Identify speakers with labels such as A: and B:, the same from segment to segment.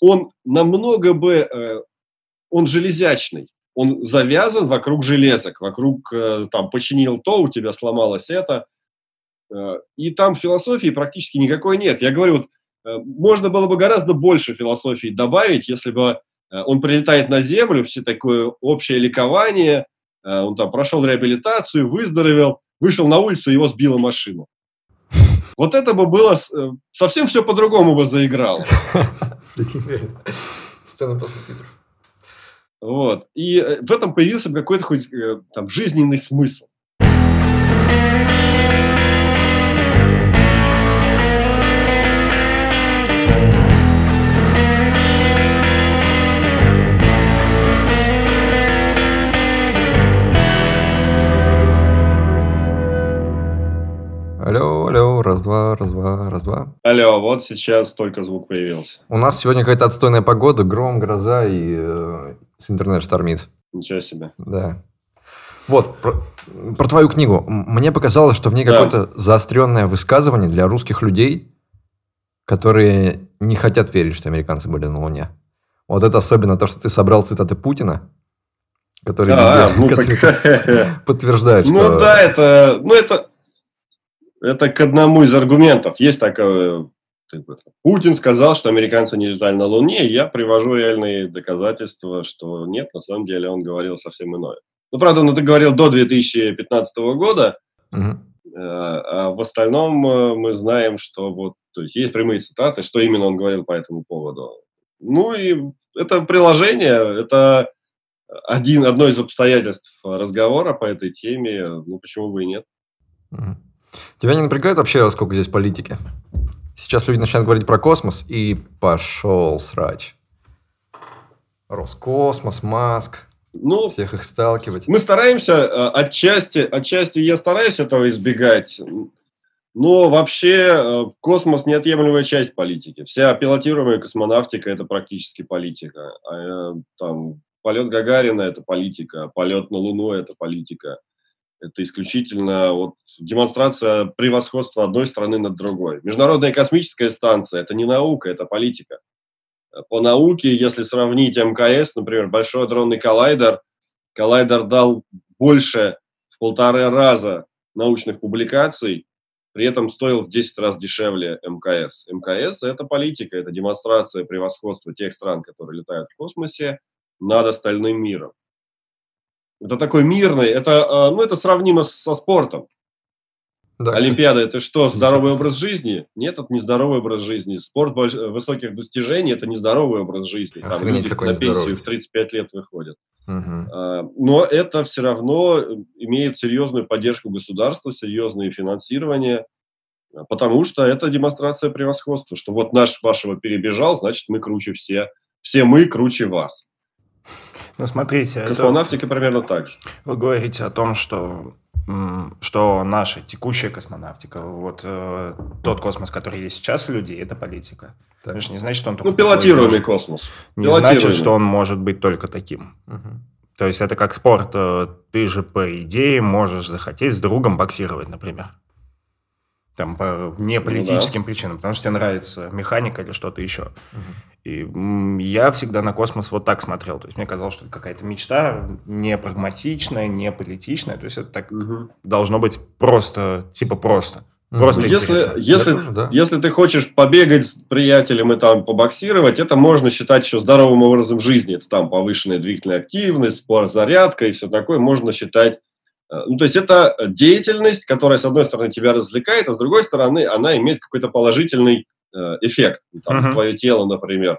A: он намного бы, э, он железячный, он завязан вокруг железок, вокруг, э, там, починил то, у тебя сломалось это, э, и там философии практически никакой нет. Я говорю, вот, можно было бы гораздо больше философии добавить, если бы он прилетает на Землю, все такое общее ликование, он там прошел реабилитацию, выздоровел, вышел на улицу, его сбила машина. Вот это бы было, совсем все по-другому бы заиграло. Сцена после титров. Вот. И э, в этом появился какой-то хоть э, там жизненный смысл.
B: Алло, алло, раз-два, раз-два, раз-два.
A: Алло, вот сейчас только звук появился.
B: У нас сегодня какая-то отстойная погода, гром, гроза и э, с интернет штормит.
A: Ничего себе.
B: Да. Вот, про, про твою книгу. Мне показалось, что в ней да. какое-то заостренное высказывание для русских людей, которые не хотят верить, что американцы были на Луне. Вот это особенно то, что ты собрал цитаты Путина, которые а, везде, ну, так... подтверждают,
A: что... Ну да, это, ну это, это к одному из аргументов. Есть такое Путин сказал, что американцы не летали на Луне, и я привожу реальные доказательства, что нет, на самом деле он говорил совсем иное. Ну, правда, он это говорил до 2015 года, угу. а в остальном э, мы знаем, что вот, то есть есть прямые цитаты, что именно он говорил по этому поводу. Ну и это приложение, это один, одно из обстоятельств разговора по этой теме, ну почему бы и нет.
B: Угу. Тебя не напрягает вообще, сколько здесь политики? Сейчас люди начинают говорить про космос, и пошел срач. Роскосмос, Маск, ну, всех их сталкивать.
A: Мы стараемся, э, отчасти, отчасти я стараюсь этого избегать, но вообще э, космос – неотъемлемая часть политики. Вся пилотируемая космонавтика – это практически политика. А, э, там, полет Гагарина – это политика, полет на Луну – это политика. Это исключительно вот демонстрация превосходства одной страны над другой. Международная космическая станция – это не наука, это политика. По науке, если сравнить МКС, например, Большой адронный коллайдер, коллайдер дал больше в полтора раза научных публикаций, при этом стоил в 10 раз дешевле МКС. МКС – это политика, это демонстрация превосходства тех стран, которые летают в космосе над остальным миром. Это такой мирный, это, а, ну, это сравнимо со спортом. Да, Олимпиада – это что, здоровый образ жизни? Нет, это не здоровый образ жизни. Спорт больш... высоких достижений – это не здоровый образ жизни. Там Охренеть, люди на пенсию здоровье. в 35 лет выходят. Угу. Но это все равно имеет серьезную поддержку государства, серьезное финансирование, потому что это демонстрация превосходства, что вот наш вашего перебежал, значит, мы круче все. Все мы круче вас.
C: Ну, смотрите.
A: Космонавтика это... примерно так же.
C: Вы говорите о том, что что наша текущая космонавтика, вот э, тот космос, который есть сейчас у людей, это политика. Так. Это же не значит, что он
A: только... Ну, пилотируемый космос.
C: Не значит, что он может быть только таким. Угу. То есть это как спорт. Э, ты же, по идее, можешь захотеть с другом боксировать, например. Там по не политическим ну, да. причинам, потому что тебе нравится механика или что-то еще. Угу. И я всегда на космос вот так смотрел. То есть мне казалось, что это какая-то мечта не прагматичная, не политичная. То есть это так угу. должно быть просто, типа просто. Просто
A: если, если, тоже, да. если ты хочешь побегать с приятелем и там побоксировать, это можно считать еще здоровым образом жизни. Это там повышенная двигательная активность, спор, зарядка и все такое можно считать. Э, ну, то есть это деятельность, которая, с одной стороны, тебя развлекает, а с другой стороны, она имеет какой-то положительный Э, эффект, там, uh-huh. твое тело, например.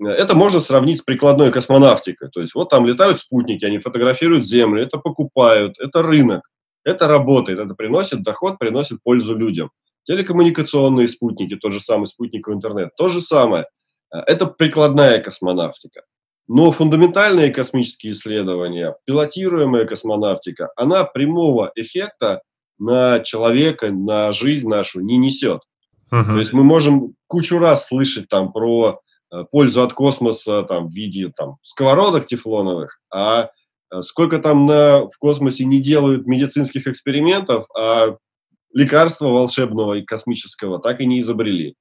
A: Это можно сравнить с прикладной космонавтикой. То есть вот там летают спутники, они фотографируют Землю, это покупают, это рынок, это работает, это приносит доход, приносит пользу людям. Телекоммуникационные спутники, тот же самый спутниковый интернет, то же самое. Э, это прикладная космонавтика. Но фундаментальные космические исследования, пилотируемая космонавтика, она прямого эффекта на человека, на жизнь нашу не несет. Uh-huh. То есть мы можем кучу раз слышать там про э, пользу от космоса там, в виде там, сковородок тефлоновых, а э, сколько там на, в космосе не делают медицинских экспериментов, а лекарства волшебного и космического так и не изобрели.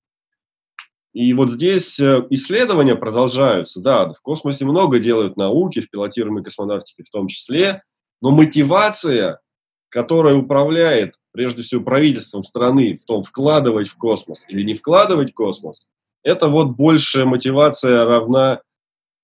A: И вот здесь э, исследования продолжаются. Да, в космосе много делают науки, в пилотируемой космонавтике в том числе, но мотивация, которая управляет прежде всего правительством страны в том, вкладывать в космос или не вкладывать в космос, это вот большая мотивация равна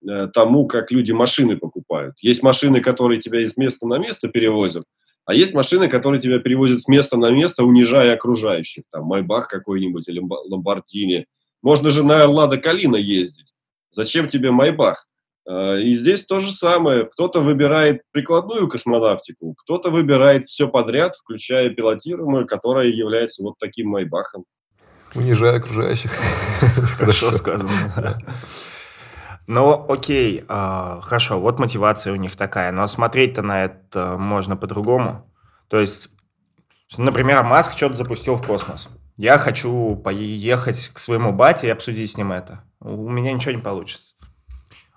A: э, тому, как люди машины покупают. Есть машины, которые тебя из места на место перевозят, а есть машины, которые тебя перевозят с места на место, унижая окружающих. Там Майбах какой-нибудь или Ламборгини. Можно же на Лада Калина ездить. Зачем тебе Майбах? Э, и здесь то же самое. Кто-то выбирает прикладную космонавтику, кто-то выбирает все подряд, включая пилотируемую, которая является вот таким Майбахом.
B: Унижая окружающих.
C: Хорошо сказано. Ну, окей, а, хорошо, вот мотивация у них такая, но смотреть-то на это можно по-другому. То есть, например, Маск что-то запустил в космос. Я хочу поехать к своему бате и обсудить с ним это. У меня ничего не получится.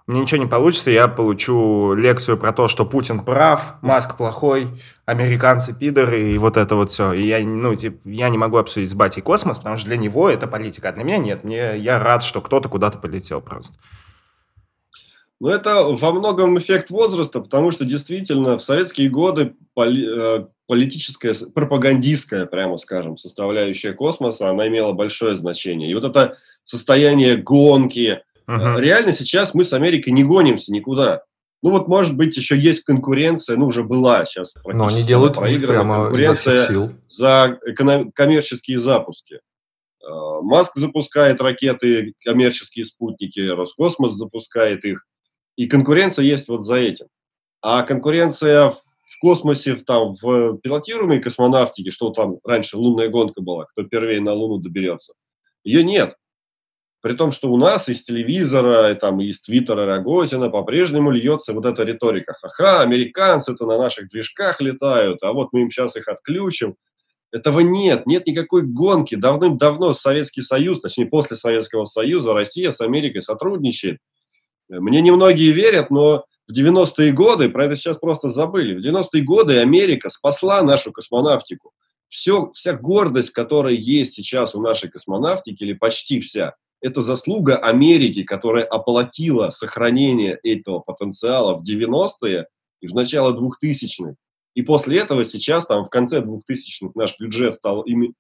C: У меня ничего не получится, я получу лекцию про то, что Путин прав, Маск плохой, американцы пидоры и вот это вот все. И я, ну, типа, я не могу обсудить с батей космос, потому что для него это политика, а для меня нет. Мне, я рад, что кто-то куда-то полетел просто.
A: Ну, это во многом эффект возраста, потому что действительно в советские годы поли, э, политическая, пропагандистская, прямо скажем, составляющая космоса, она имела большое значение. И вот это состояние гонки, uh-huh. реально сейчас мы с Америкой не гонимся никуда. Ну вот, может быть, еще есть конкуренция, ну уже была сейчас.
B: Но они делают прямо
A: конкуренция сил. за эконом- коммерческие запуски. Э, Маск запускает ракеты, коммерческие спутники, Роскосмос запускает их. И конкуренция есть вот за этим. А конкуренция в, космосе, в, там, в пилотируемой космонавтике, что там раньше лунная гонка была, кто первее на Луну доберется, ее нет. При том, что у нас из телевизора, и, там, из твиттера Рогозина по-прежнему льется вот эта риторика. Ха-ха, американцы-то на наших движках летают, а вот мы им сейчас их отключим. Этого нет, нет никакой гонки. Давным-давно Советский Союз, точнее после Советского Союза, Россия с Америкой сотрудничает – мне немногие верят, но в 90-е годы, про это сейчас просто забыли, в 90-е годы Америка спасла нашу космонавтику. Все, вся гордость, которая есть сейчас у нашей космонавтики, или почти вся, это заслуга Америки, которая оплатила сохранение этого потенциала в 90-е и в начало 2000-х. И после этого сейчас, там, в конце 2000-х наш бюджет стал, ими,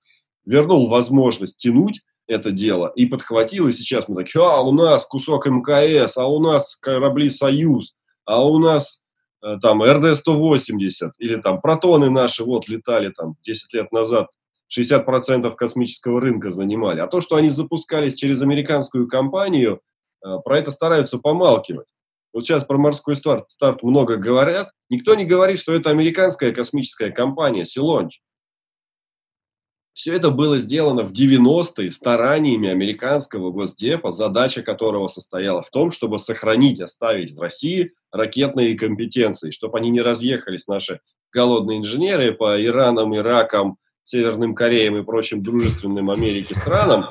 A: вернул возможность тянуть это дело и подхватил, и сейчас мы такие, а у нас кусок МКС, а у нас корабли «Союз», а у нас э, там РД-180 или там протоны наши вот летали там 10 лет назад, 60% космического рынка занимали. А то, что они запускались через американскую компанию, э, про это стараются помалкивать. Вот сейчас про морской старт, старт много говорят. Никто не говорит, что это американская космическая компания Силонч. Все это было сделано в 90-е стараниями американского госдепа, задача которого состояла в том, чтобы сохранить, оставить в России ракетные компетенции, чтобы они не разъехались, наши голодные инженеры, по Иранам, Иракам, Северным Кореям и прочим дружественным Америке странам.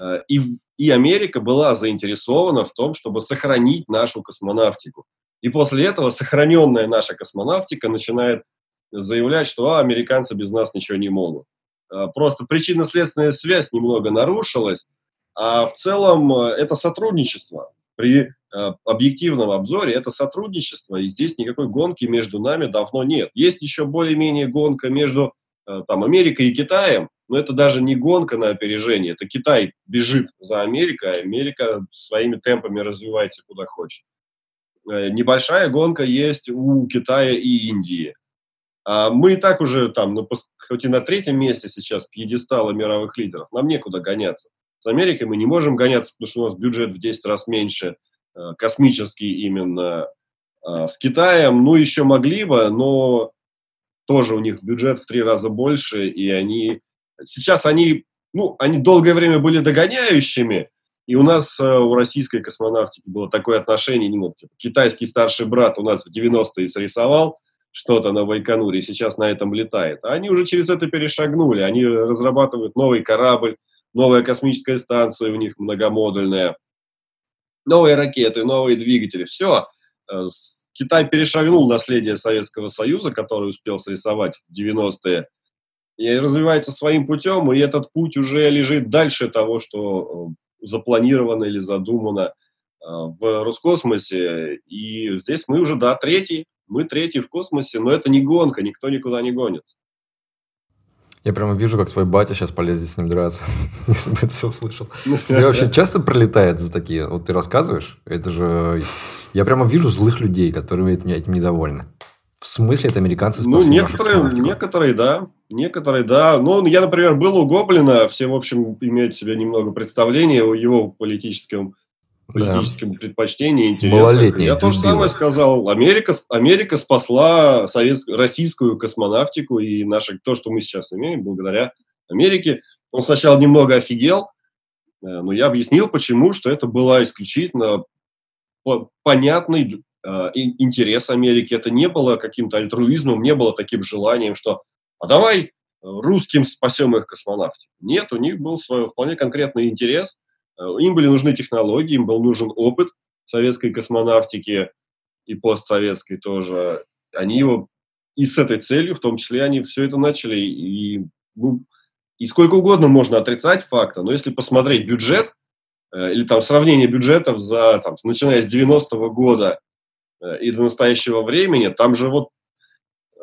A: Э, и, и Америка была заинтересована в том, чтобы сохранить нашу космонавтику. И после этого сохраненная наша космонавтика начинает заявлять, что а, американцы без нас ничего не могут. Э, просто причинно-следственная связь немного нарушилась, а в целом э, это сотрудничество. При э, объективном обзоре это сотрудничество, и здесь никакой гонки между нами давно нет. Есть еще более-менее гонка между там, Америкой и Китаем, но это даже не гонка на опережение, это Китай бежит за Америкой, а Америка своими темпами развивается куда хочет. Небольшая гонка есть у Китая и Индии. А мы и так уже там, ну, хоть и на третьем месте сейчас пьедестала мировых лидеров, нам некуда гоняться. С Америкой мы не можем гоняться, потому что у нас бюджет в 10 раз меньше, э, космический именно. А с Китаем, ну, еще могли бы, но тоже у них бюджет в три раза больше, и они... Сейчас они, ну, они долгое время были догоняющими, и у нас, э, у российской космонавтики было такое отношение, ну, типа, китайский старший брат у нас в 90-е срисовал, что-то на Байконуре, сейчас на этом летает. А они уже через это перешагнули. Они разрабатывают новый корабль, новая космическая станция у них многомодульная, новые ракеты, новые двигатели. Все. Э, Китай перешагнул наследие Советского Союза, который успел срисовать в 90-е, и развивается своим путем, и этот путь уже лежит дальше того, что э, запланировано или задумано в Роскосмосе. И здесь мы уже, да, третий. Мы третий в космосе, но это не гонка, никто никуда не гонит.
B: Я прямо вижу, как твой батя сейчас полезет с ним драться, если бы это все услышал. Тебе вообще часто пролетает за такие? Вот ты рассказываешь, это же... Я прямо вижу злых людей, которые этим недовольны. В смысле, это американцы
A: Ну, некоторые, некоторые, да. Некоторые, да. Ну, я, например, был у Гоблина, все, в общем, имеют себе немного представления о его политическом политическим да. предпочтениям, интересам. Я то же самое сказал. Америка, Америка спасла советскую, российскую космонавтику и наше, то, что мы сейчас имеем, благодаря Америке. Он сначала немного офигел, э, но я объяснил, почему, что это была исключительно понятный э, интерес Америки. Это не было каким-то альтруизмом, не было таким желанием, что а давай русским спасем их космонавтику. Нет, у них был свой вполне конкретный интерес – Э, им были нужны технологии, им был нужен опыт советской космонавтики и постсоветской тоже. Они его и с этой целью, в том числе, они все это начали. И, ну, и сколько угодно можно отрицать факта, но если посмотреть бюджет, э, или там сравнение бюджетов за, там, начиная с 90-го года э, и до настоящего времени, там же вот Э,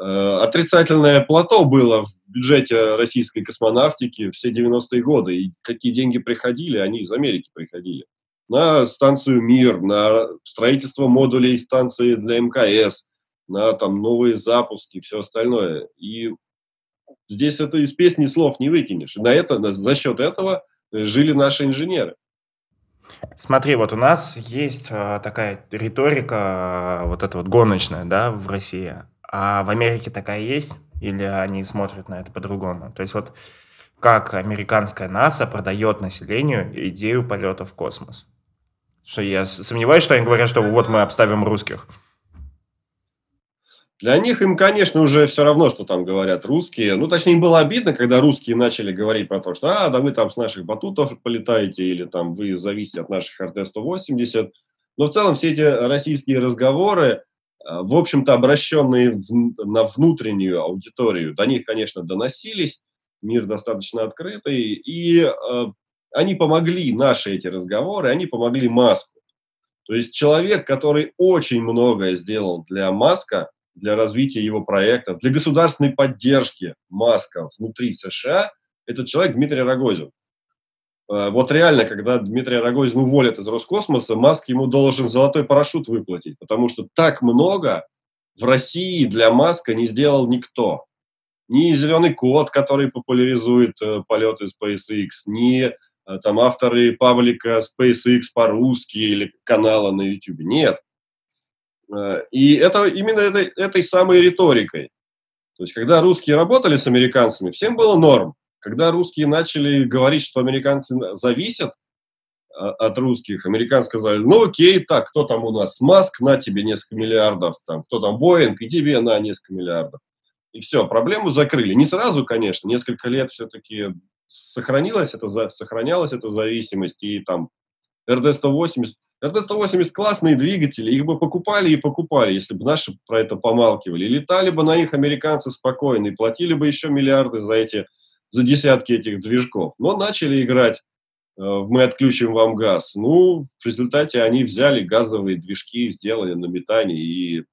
A: отрицательное плато было в бюджете российской космонавтики все 90-е годы. И какие деньги приходили, они из Америки приходили. На станцию «Мир», на строительство модулей станции для МКС, на там новые запуски все остальное. И здесь это из песни слов не выкинешь. И на это, за счет этого жили наши инженеры.
C: Смотри, вот у нас есть э, такая риторика, э, вот эта вот гоночная, да, в России. А в Америке такая есть? Или они смотрят на это по-другому? То есть вот как американская НАСА продает населению идею полета в космос? Что я сомневаюсь, что они говорят, что вот мы обставим русских.
A: Для них им, конечно, уже все равно, что там говорят русские. Ну, точнее, им было обидно, когда русские начали говорить про то, что а, да вы там с наших батутов полетаете, или там вы зависите от наших РТ-180. Но в целом все эти российские разговоры, в общем-то, обращенные в, на внутреннюю аудиторию, до них, конечно, доносились, мир достаточно открытый, и э, они помогли, наши эти разговоры, они помогли Маску. То есть человек, который очень многое сделал для Маска, для развития его проектов, для государственной поддержки Маска внутри США, этот человек Дмитрий Рогозин. Э, вот реально, когда Дмитрия Рогозина уволят из Роскосмоса, Маск ему должен золотой парашют выплатить, потому что так много в России для Маска не сделал никто. Ни зеленый код, который популяризует э, полеты SpaceX, ни э, там авторы паблика SpaceX по-русски или канала на YouTube. Нет. И это именно этой, этой самой риторикой. То есть, когда русские работали с американцами, всем было норм. Когда русские начали говорить, что американцы зависят а, от русских, американцы сказали, ну окей, так, кто там у нас? Маск, на тебе несколько миллиардов, там, кто там Боинг, и тебе на несколько миллиардов. И все, проблему закрыли. Не сразу, конечно, несколько лет все-таки сохранилась это, сохранялась эта зависимость, и там РД-180, РД-180 классные двигатели, их бы покупали и покупали, если бы наши про это помалкивали. Летали бы на них американцы спокойно, и платили бы еще миллиарды за эти за десятки этих движков. Но начали играть э, мы отключим вам газ. Ну, в результате они взяли газовые движки, сделали на метане, и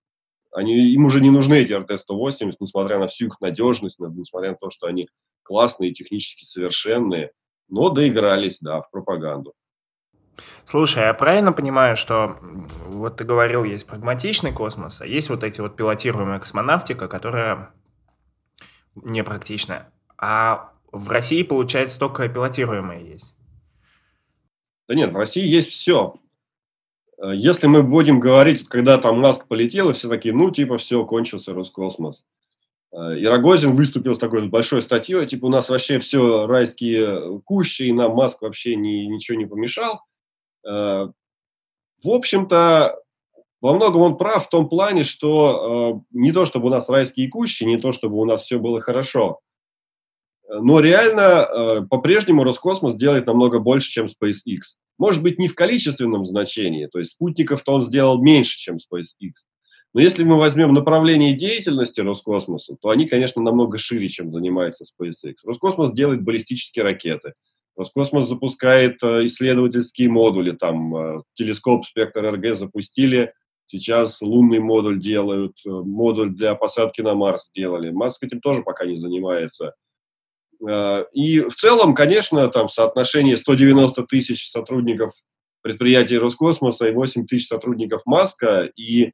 A: они, им уже не нужны эти РТ-180, несмотря на всю их надежность, несмотря на то, что они классные, технически совершенные, но доигрались, да, в пропаганду.
C: Слушай, я правильно понимаю, что вот ты говорил, есть прагматичный космос, а есть вот эти вот пилотируемая космонавтика, которая непрактичная. А в России, получается, только пилотируемые есть.
A: Да нет, в России есть все. Э, если мы будем говорить, когда там Маск полетел, и все такие, ну, типа, все, кончился Роскосмос. Э, и Рогозин выступил с такой большой статьей, типа, у нас вообще все райские кущи, и нам Маск вообще ни, ничего не помешал. Э, в общем-то, во многом он прав в том плане, что не то, чтобы у нас райские кущи, не то, чтобы у нас все было хорошо. Но реально э, по-прежнему Роскосмос делает намного больше, чем SpaceX. Может быть, не в количественном значении, то есть спутников-то он сделал меньше, чем SpaceX. Но если мы возьмем направление деятельности Роскосмоса, то они, конечно, намного шире, чем занимается SpaceX. Роскосмос делает баллистические ракеты. Роскосмос запускает э, исследовательские модули, там э, телескоп «Спектр РГ» запустили, сейчас лунный модуль делают, модуль для посадки на Марс сделали. Маск этим тоже пока не занимается. И в целом, конечно, там соотношение 190 тысяч сотрудников предприятий Роскосмоса и 8 тысяч сотрудников Маска, и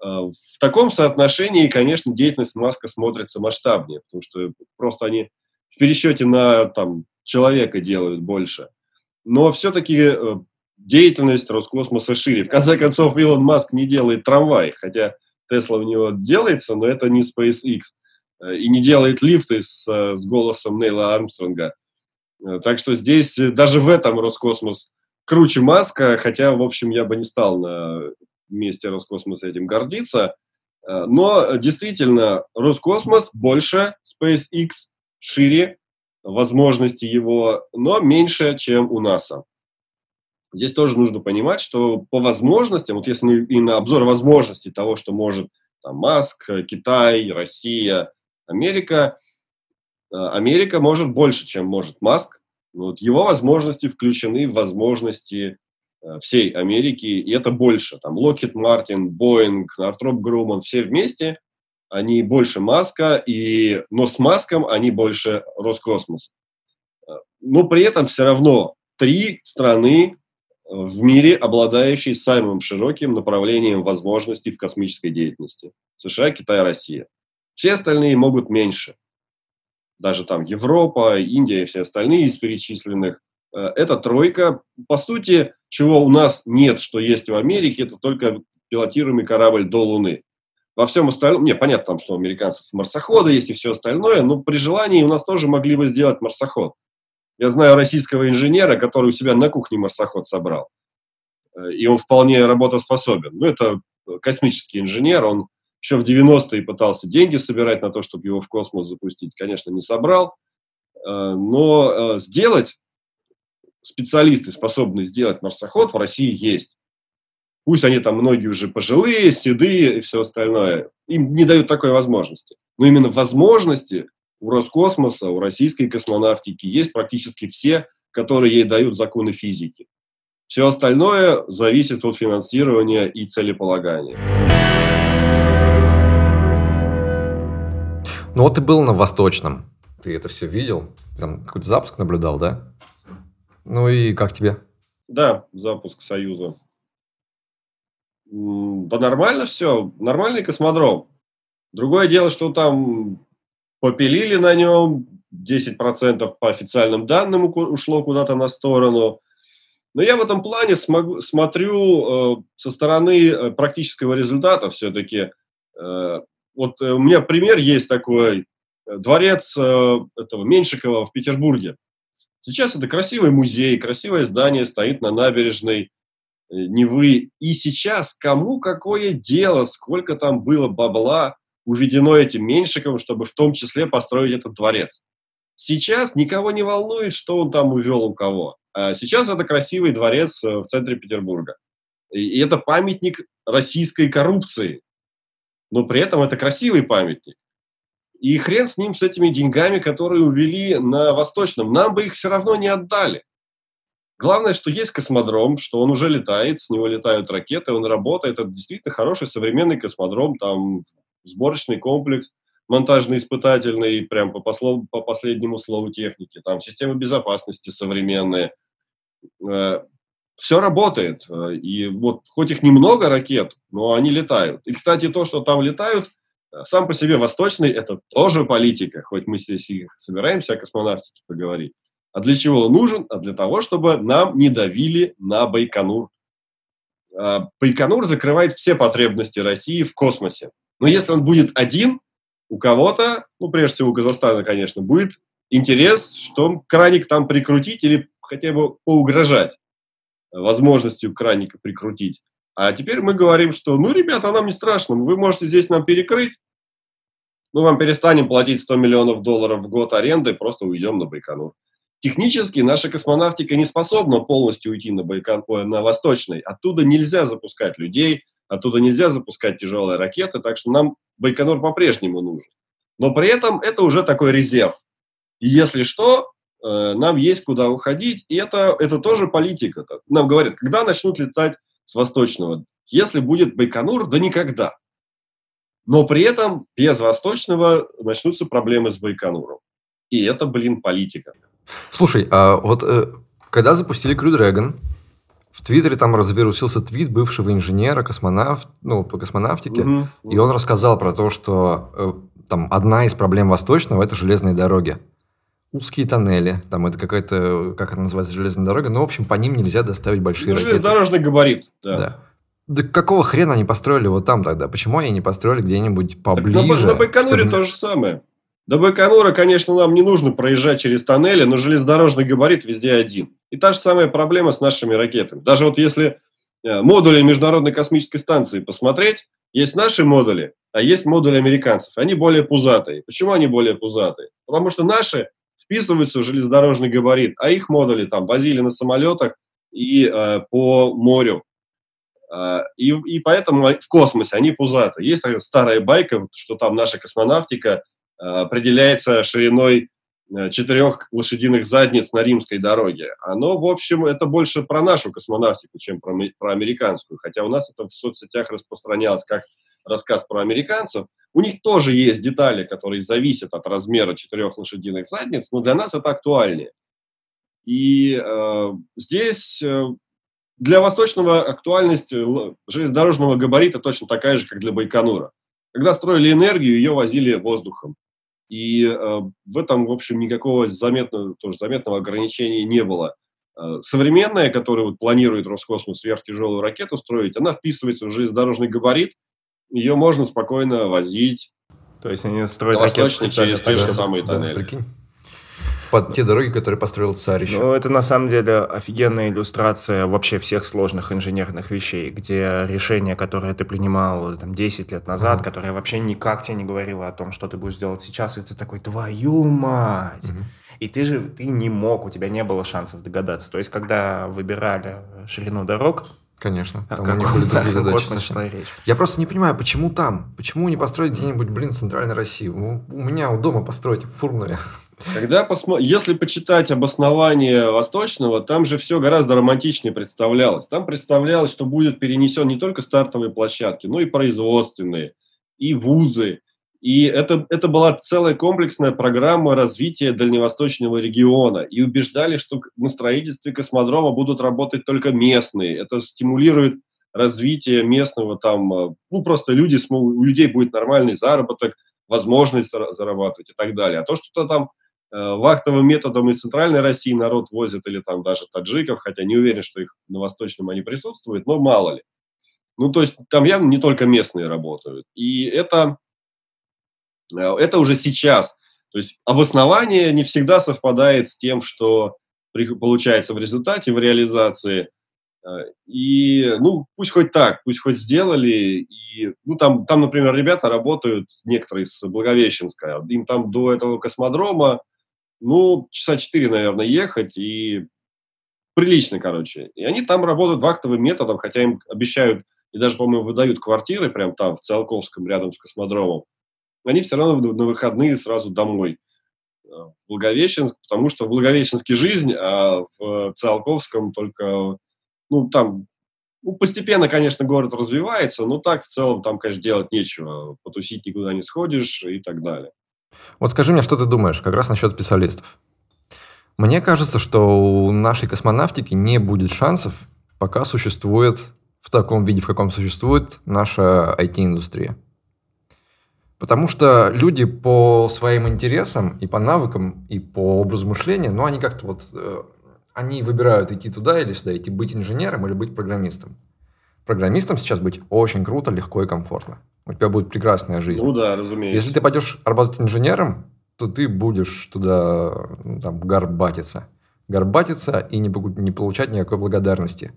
A: в таком соотношении, конечно, деятельность Маска смотрится масштабнее, потому что просто они в пересчете на там, человека делают больше. Но все-таки э, деятельность Роскосмоса шире. В конце концов, Илон Маск не делает трамвай, хотя Тесла у него делается, но это не SpaceX. Э, и не делает лифты с, э, с голосом Нейла Армстронга. Так что здесь даже в этом Роскосмос круче Маска, хотя, в общем, я бы не стал на месте Роскосмоса этим гордиться. Но действительно, Роскосмос больше SpaceX, шире, возможности его, но меньше, чем у НАСА. Здесь тоже нужно понимать, что по возможностям, вот если мы и на обзор возможностей того, что может там, Маск, Китай, Россия, Америка, э, Америка может больше, чем может Маск. Вот его возможности включены в возможности э, всей Америки, и это больше. Там Lockheed Martin, Boeing, Northrop Grumman, все вместе они больше Маска, и, но с Маском они больше Роскосмос. Но при этом все равно три страны в мире, обладающие самым широким направлением возможностей в космической деятельности. США, Китай, Россия. Все остальные могут меньше. Даже там Европа, Индия и все остальные из перечисленных. Э, это тройка. По сути, чего у нас нет, что есть в Америке, это только пилотируемый корабль до Луны. Во всем остальном, не, понятно, там, что у американцев марсоходы есть и все остальное, но при желании у нас тоже могли бы сделать марсоход. Я знаю российского инженера, который у себя на кухне марсоход собрал. Э, и он вполне работоспособен. Ну, это космический инженер, он еще в 90-е пытался деньги собирать на то, чтобы его в космос запустить. Конечно, не собрал. Э, но э, сделать, специалисты, способные сделать марсоход, в России есть. Пусть они там многие уже пожилые, седые и все остальное. Им не дают такой возможности. Но именно возможности у Роскосмоса, у российской космонавтики есть практически все, которые ей дают законы физики. Все остальное зависит от финансирования и целеполагания.
B: Ну вот ты был на Восточном. Ты это все видел? Там какой-то запуск наблюдал, да? Ну и как тебе?
A: Да, запуск Союза. Да нормально все, нормальный космодром. Другое дело, что там попилили на нем, 10% по официальным данным ушло куда-то на сторону. Но я в этом плане смогу, смотрю э, со стороны э, практического результата все-таки. Э, вот э, у меня пример есть такой. Дворец э, этого Меньшикова в Петербурге. Сейчас это красивый музей, красивое здание стоит на набережной. Э, не вы. И сейчас кому какое дело, сколько там было бабла уведено этим Меньшиковым, чтобы в том числе построить этот дворец. Сейчас никого не волнует, что он там увел у кого. А сейчас это красивый дворец в центре Петербурга. И это памятник российской коррупции. Но при этом это красивый памятник. И хрен с ним, с этими деньгами, которые увели на Восточном. Нам бы их все равно не отдали. Главное, что есть космодром, что он уже летает, с него летают ракеты, он работает. Это действительно хороший современный космодром, там сборочный комплекс, монтажно-испытательный, прям по, послов, по последнему слову техники, там системы безопасности современные. Все работает. И вот хоть их немного ракет, но они летают. И, кстати, то, что там летают, э, сам по себе восточный, это тоже политика, хоть мы здесь и собираемся о космонавтике поговорить. А для чего он нужен? А для того, чтобы нам не давили на Байконур. А, Байконур закрывает все потребности России в космосе. Но если он будет один, у кого-то, ну, прежде всего у Казахстана, конечно, будет интерес, что краник там прикрутить или хотя бы поугрожать возможностью краника прикрутить. А теперь мы говорим, что, ну, ребята, нам не страшно, вы можете здесь нам перекрыть, мы вам перестанем платить 100 миллионов долларов в год аренды, просто уйдем на Байконур. Технически наша космонавтика не способна полностью уйти на, Байкон, на Восточный. Оттуда нельзя запускать людей, оттуда нельзя запускать тяжелые ракеты, так что нам Байконур по-прежнему нужен. Но при этом это уже такой резерв. И если что, нам есть куда уходить, и это, это тоже политика. Нам говорят, когда начнут летать с Восточного? Если будет Байконур, да никогда. Но при этом без Восточного начнутся проблемы с Байконуром. И это, блин, политика.
B: Слушай, а вот э, когда запустили Crew Dragon, в Твиттере там развирусился твит бывшего инженера, космонавт, ну, по космонавтике, угу, и он рассказал про то, что э, там одна из проблем Восточного – это железные дороги. Узкие тоннели, там это какая-то, как это называется, железная дорога, ну, в общем, по ним нельзя доставить большие ну.
A: Железнодорожный габарит, да. да.
B: Да какого хрена они построили вот там тогда? Почему они не построили где-нибудь поближе?
A: Так на, на Байконуре чтобы... то же самое. До Байконура, конечно, нам не нужно проезжать через тоннели, но железнодорожный габарит везде один. И та же самая проблема с нашими ракетами. Даже вот если э, модули Международной космической станции посмотреть, есть наши модули, а есть модули американцев. Они более пузатые. Почему они более пузатые? Потому что наши вписываются в железнодорожный габарит, а их модули там возили на самолетах и э, по морю. Э, и, и поэтому в космосе они пузатые. Есть такая старая байка, что там наша космонавтика – Э, определяется шириной э, четырех лошадиных задниц на римской дороге. Оно, в общем, это больше про нашу космонавтику, чем про, про американскую. Хотя у нас это в соцсетях распространялось как рассказ про американцев. У них тоже есть детали, которые зависят от размера четырех лошадиных задниц, но для нас это актуальнее. И э, здесь э, для Восточного актуальность железнодорожного габарита точно такая же, как для Байконура. Когда строили энергию, ее возили воздухом. И э, в этом, в общем, никакого заметного, тоже заметного ограничения не было. Э, современная, которая вот планирует Роскосмос сверхтяжелую ракету строить, она вписывается в железнодорожный габарит, ее можно спокойно возить.
C: То есть они строят ракеты
A: через те же самые тоннели. Да, прикинь
B: под те дороги, которые построил царь еще.
C: Ну, это на самом деле офигенная иллюстрация вообще всех сложных инженерных вещей, где решение, которое ты принимал там, 10 лет назад, mm-hmm. которое вообще никак тебе не говорило о том, что ты будешь делать сейчас, и ты такой, твою мать! Mm-hmm. И ты же ты не мог, у тебя не было шансов догадаться. То есть, когда выбирали ширину дорог,
B: Конечно. А там у них были другие задачи. Речь. Я просто не понимаю, почему там? Почему не построить где-нибудь, блин, в Центральной России? У, у меня у дома построить в Фурнове.
A: Когда посмо... Если почитать обоснование Восточного, там же все гораздо романтичнее представлялось. Там представлялось, что будет перенесен не только стартовые площадки, но и производственные, и вузы. И это, это была целая комплексная программа развития дальневосточного региона. И убеждали, что на строительстве космодрома будут работать только местные. Это стимулирует развитие местного там, э, ну просто люди, у людей будет нормальный заработок, возможность зарабатывать и так далее. А то, что там Э, вахтовым методом из Центральной России народ возят или там даже таджиков, хотя не уверен, что их на Восточном они присутствуют, но мало ли. Ну, то есть там явно не только местные работают. И это, это уже сейчас. То есть обоснование не всегда совпадает с тем, что получается в результате, в реализации. Э, и, ну, пусть хоть так, пусть хоть сделали. И, ну, там, там, например, ребята работают, некоторые с Благовещенска, им там до этого космодрома ну, часа четыре, наверное, ехать, и прилично, короче. И они там работают вахтовым методом, хотя им обещают, и даже, по-моему, выдают квартиры прямо там, в Циолковском, рядом с космодромом. Они все равно на выходные сразу домой э, Благовещенск, потому что в Благовещенске жизнь, а в Циолковском только, ну, там, ну, постепенно, конечно, город развивается, но так в целом там, конечно, делать нечего. Потусить никуда не сходишь и так далее.
B: Вот скажи мне, что ты думаешь как раз насчет специалистов. Мне кажется, что у нашей космонавтики не будет шансов, пока существует в таком виде, в каком существует наша IT-индустрия. Потому что люди по своим интересам и по навыкам, и по образу мышления, ну, они как-то вот, э, они выбирают идти туда или сюда, идти быть инженером или быть программистом. Программистом сейчас быть очень круто, легко и комфортно у тебя будет прекрасная жизнь.
A: Ну да, разумеется.
B: Если ты пойдешь работать инженером, то ты будешь туда ну, там, горбатиться. Горбатиться и не, не получать никакой благодарности.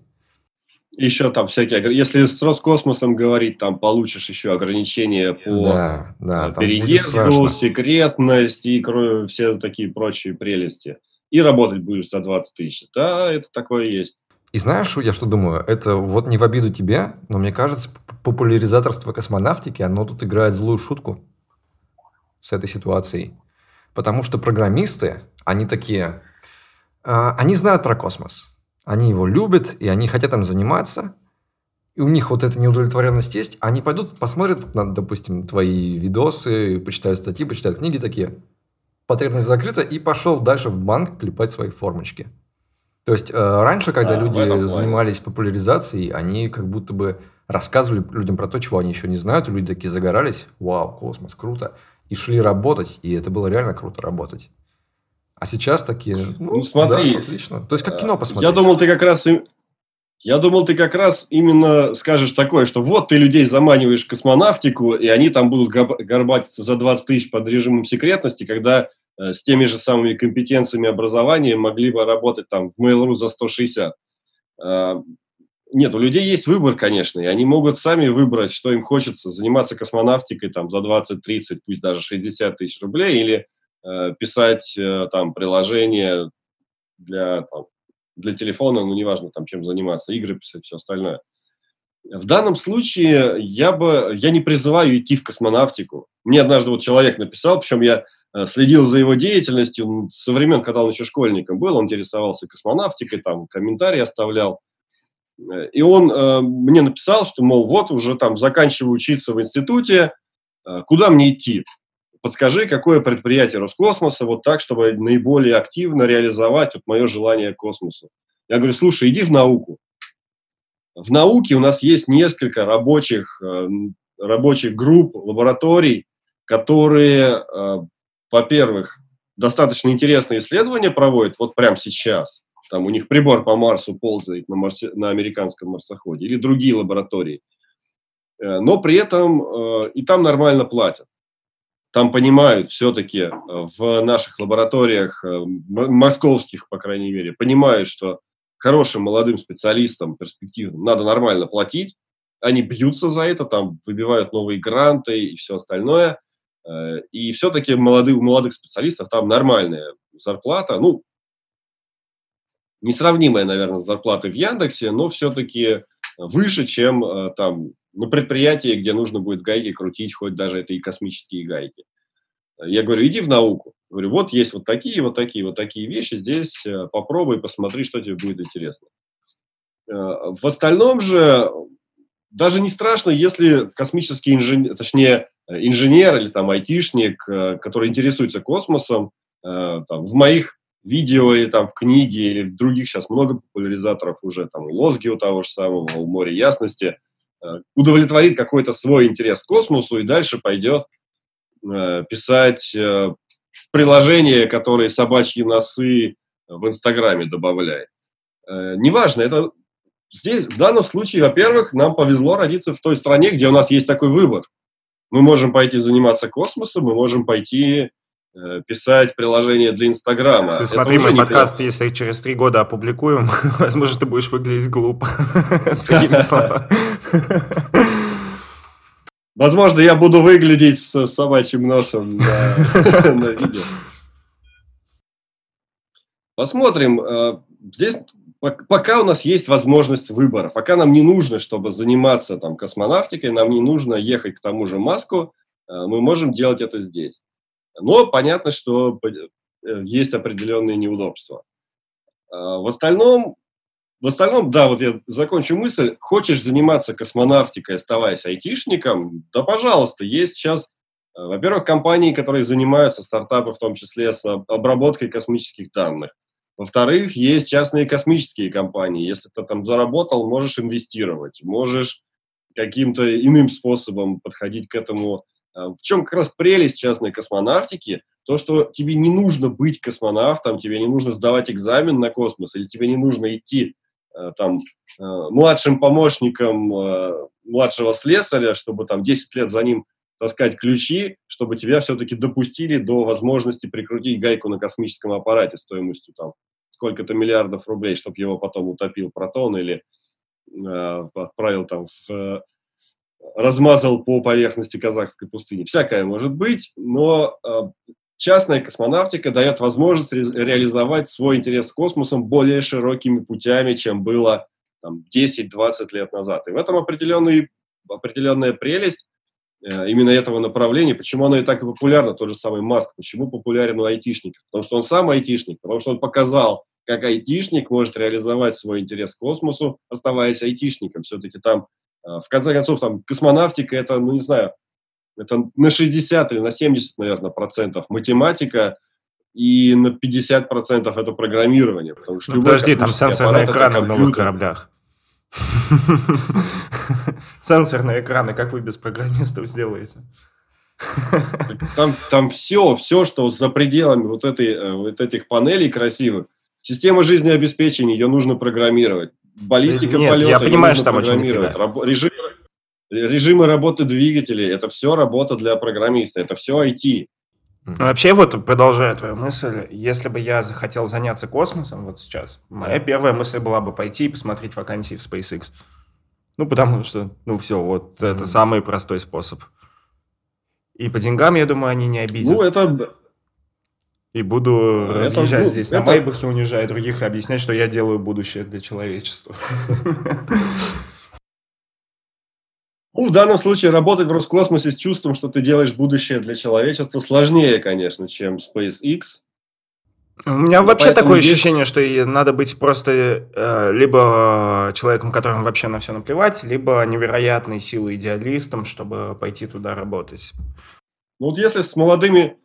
A: Еще там всякие, если с Роскосмосом говорить, там получишь еще ограничения по да, да, переезду, секретность и все такие прочие прелести. И работать будешь за 20 тысяч. Да, это такое есть.
B: И знаешь, я что думаю? Это вот не в обиду тебе, но мне кажется, популяризаторство космонавтики, оно тут играет злую шутку с этой ситуацией. Потому что программисты, они такие, А, они знают про космос. Они его любят, и они хотят им заниматься. И у них вот эта неудовлетворенность есть. Они пойдут, посмотрят, на, допустим, твои видосы, почитают статьи, почитают книги такие. Потребность закрыта, и пошел дальше в банк клепать свои формочки. То есть э, раньше, когда а, люди занимались популяризацией, они как будто бы рассказывали людям про то, чего они еще не знают, и люди такие загорались, вау, космос, круто, и шли работать, и это было реально круто работать. А сейчас такие, ну, ну смотри, да, отлично. То есть как кино посмотреть.
A: Я думал, ты как раз я думал, ты как раз именно скажешь такое, что вот ты людей заманиваешь в космонавтику, и они там будут горбатиться за 20 тысяч под режимом секретности, когда э, с теми же самыми компетенциями образования могли бы работать там в Mail.ru за 160. Э, нет, у людей есть выбор, конечно, и они могут сами выбрать, что им хочется, заниматься космонавтикой там за 20, 30, пусть даже 60 тысяч рублей, или э, писать э, там приложение для там, для телефона, ну, неважно там, чем заниматься, игры писать, все остальное. В данном случае я бы, я не призываю идти в космонавтику. Мне однажды вот человек написал, причем я э, следил за его деятельностью со времен, когда он еще школьником был, он интересовался космонавтикой, там комментарии оставлял. Э, и он э, мне написал, что, мол, вот уже там заканчиваю учиться в институте, э, куда мне идти? Подскажи, какое предприятие Роскосмоса вот так, чтобы наиболее активно реализовать вот мое желание космосу. Я говорю, слушай, иди в науку. В науке у нас есть несколько рабочих, э, рабочих групп, лабораторий, которые, э, во-первых, достаточно интересные исследования проводят вот прямо сейчас. Там у них прибор по Марсу ползает на, марсе, на американском марсоходе или другие лаборатории. Э, но при этом и там нормально платят там понимают все-таки э, в наших лабораториях, э, московских, по крайней мере, понимают, что хорошим молодым специалистам, перспективным, надо нормально платить. Они бьются за это, там выбивают новые гранты и все остальное. Э, и все-таки молодых, у молодых специалистов там нормальная зарплата. Ну, несравнимая, наверное, с зарплатой в Яндексе, но все-таки выше, чем там на предприятии, где нужно будет гайки крутить, хоть даже это и космические гайки. Я говорю, иди в науку. Говорю, вот есть вот такие, вот такие, вот такие вещи, здесь э, попробуй, посмотри, что тебе будет интересно. Э, в остальном же даже не страшно, если космический инженер, точнее, инженер или там айтишник, э, который интересуется космосом, там, в моих видео или там в книге или в других сейчас много популяризаторов уже, там у Лозги у того же самого, у Море Ясности – удовлетворит какой-то свой интерес к космосу и дальше пойдет э, писать э, приложения, которые собачьи носы в Инстаграме добавляет. Неважно, это здесь в данном случае, во-первых, нам повезло родиться в той стране, где у нас есть такой выбор. Мы можем пойти заниматься космосом, мы можем пойти Э, писать приложение для Инстаграма.
C: Ты смотри, мой подкаст, прям... если через три года опубликуем, возможно, ты будешь выглядеть глупо с такими словами.
A: Возможно, я буду выглядеть с собачьим носом на видео. Посмотрим. Э, здесь пока у нас есть возможность выбора, пока нам не нужно, чтобы заниматься там космонавтикой, нам не нужно ехать к тому же Маску, э, мы можем делать это здесь. Но понятно, что э, есть определенные неудобства. А, в остальном, в остальном, да, вот я закончу мысль. Хочешь заниматься космонавтикой, оставаясь айтишником? Да, пожалуйста, есть сейчас, э, во-первых, компании, которые занимаются, стартапы в том числе, с обработкой космических данных. Во-вторых, есть частные космические компании. Если ты там заработал, можешь инвестировать, можешь каким-то иным способом подходить к этому в чем как раз прелесть частной космонавтики? То, что тебе не нужно быть космонавтом, тебе не нужно сдавать экзамен на космос, или тебе не нужно идти э, там э, младшим помощником э, младшего слесаря, чтобы там 10 лет за ним таскать ключи, чтобы тебя все-таки допустили до возможности прикрутить гайку на космическом аппарате стоимостью там сколько-то миллиардов рублей, чтобы его потом утопил протон или э, отправил там в размазал по поверхности казахской пустыни. Всякое может быть, но э, частная космонавтика дает возможность ре реализовать свой интерес к космосу более широкими путями, чем было там, 10-20 лет назад. И в этом определенный, определенная прелесть э, именно этого направления. Почему оно и так и популярно, тот же самый Маск. Почему популярен у айтишников? Потому что он сам айтишник, потому что он показал, как айтишник может реализовать свой интерес к космосу, оставаясь айтишником. Все-таки там, в конце концов, там космонавтика это, ну не знаю, это на 60 или на 70, наверное, процентов математика, и на 50 процентов это программирование.
C: Потому что ну, подожди, там сенсорные экраны в новых кораблях. Сенсорные экраны, как вы без программистов сделаете?
A: Там, там все, все, что за пределами вот, этой, э, вот этих панелей красивых, система жизнеобеспечения, ее нужно программировать. Баллистика Нет, полета,
C: я понимаю, что там очень
A: режим, режимы работы двигателей, это все работа для программиста, это все IT.
C: Вообще, вот продолжая твою мысль, если бы я захотел заняться космосом вот сейчас, моя первая мысль была бы пойти и посмотреть вакансии в SpaceX. Ну, потому что, ну, все, вот mm-hmm. это самый простой способ. И по деньгам, я думаю, они не обидят.
A: Ну, это...
C: И буду это, разъезжать ну, здесь это... на Майбахе, унижая других и объяснять, что я делаю будущее для человечества.
A: Ну, в данном случае работать в Роскосмосе с чувством, что ты делаешь будущее для человечества, сложнее, конечно, чем SpaceX.
C: У меня вообще Поэтому такое здесь... ощущение, что надо быть просто э, либо человеком, которому вообще на все наплевать, либо невероятной силой идеалистом, чтобы пойти туда работать.
A: Ну вот если с молодыми,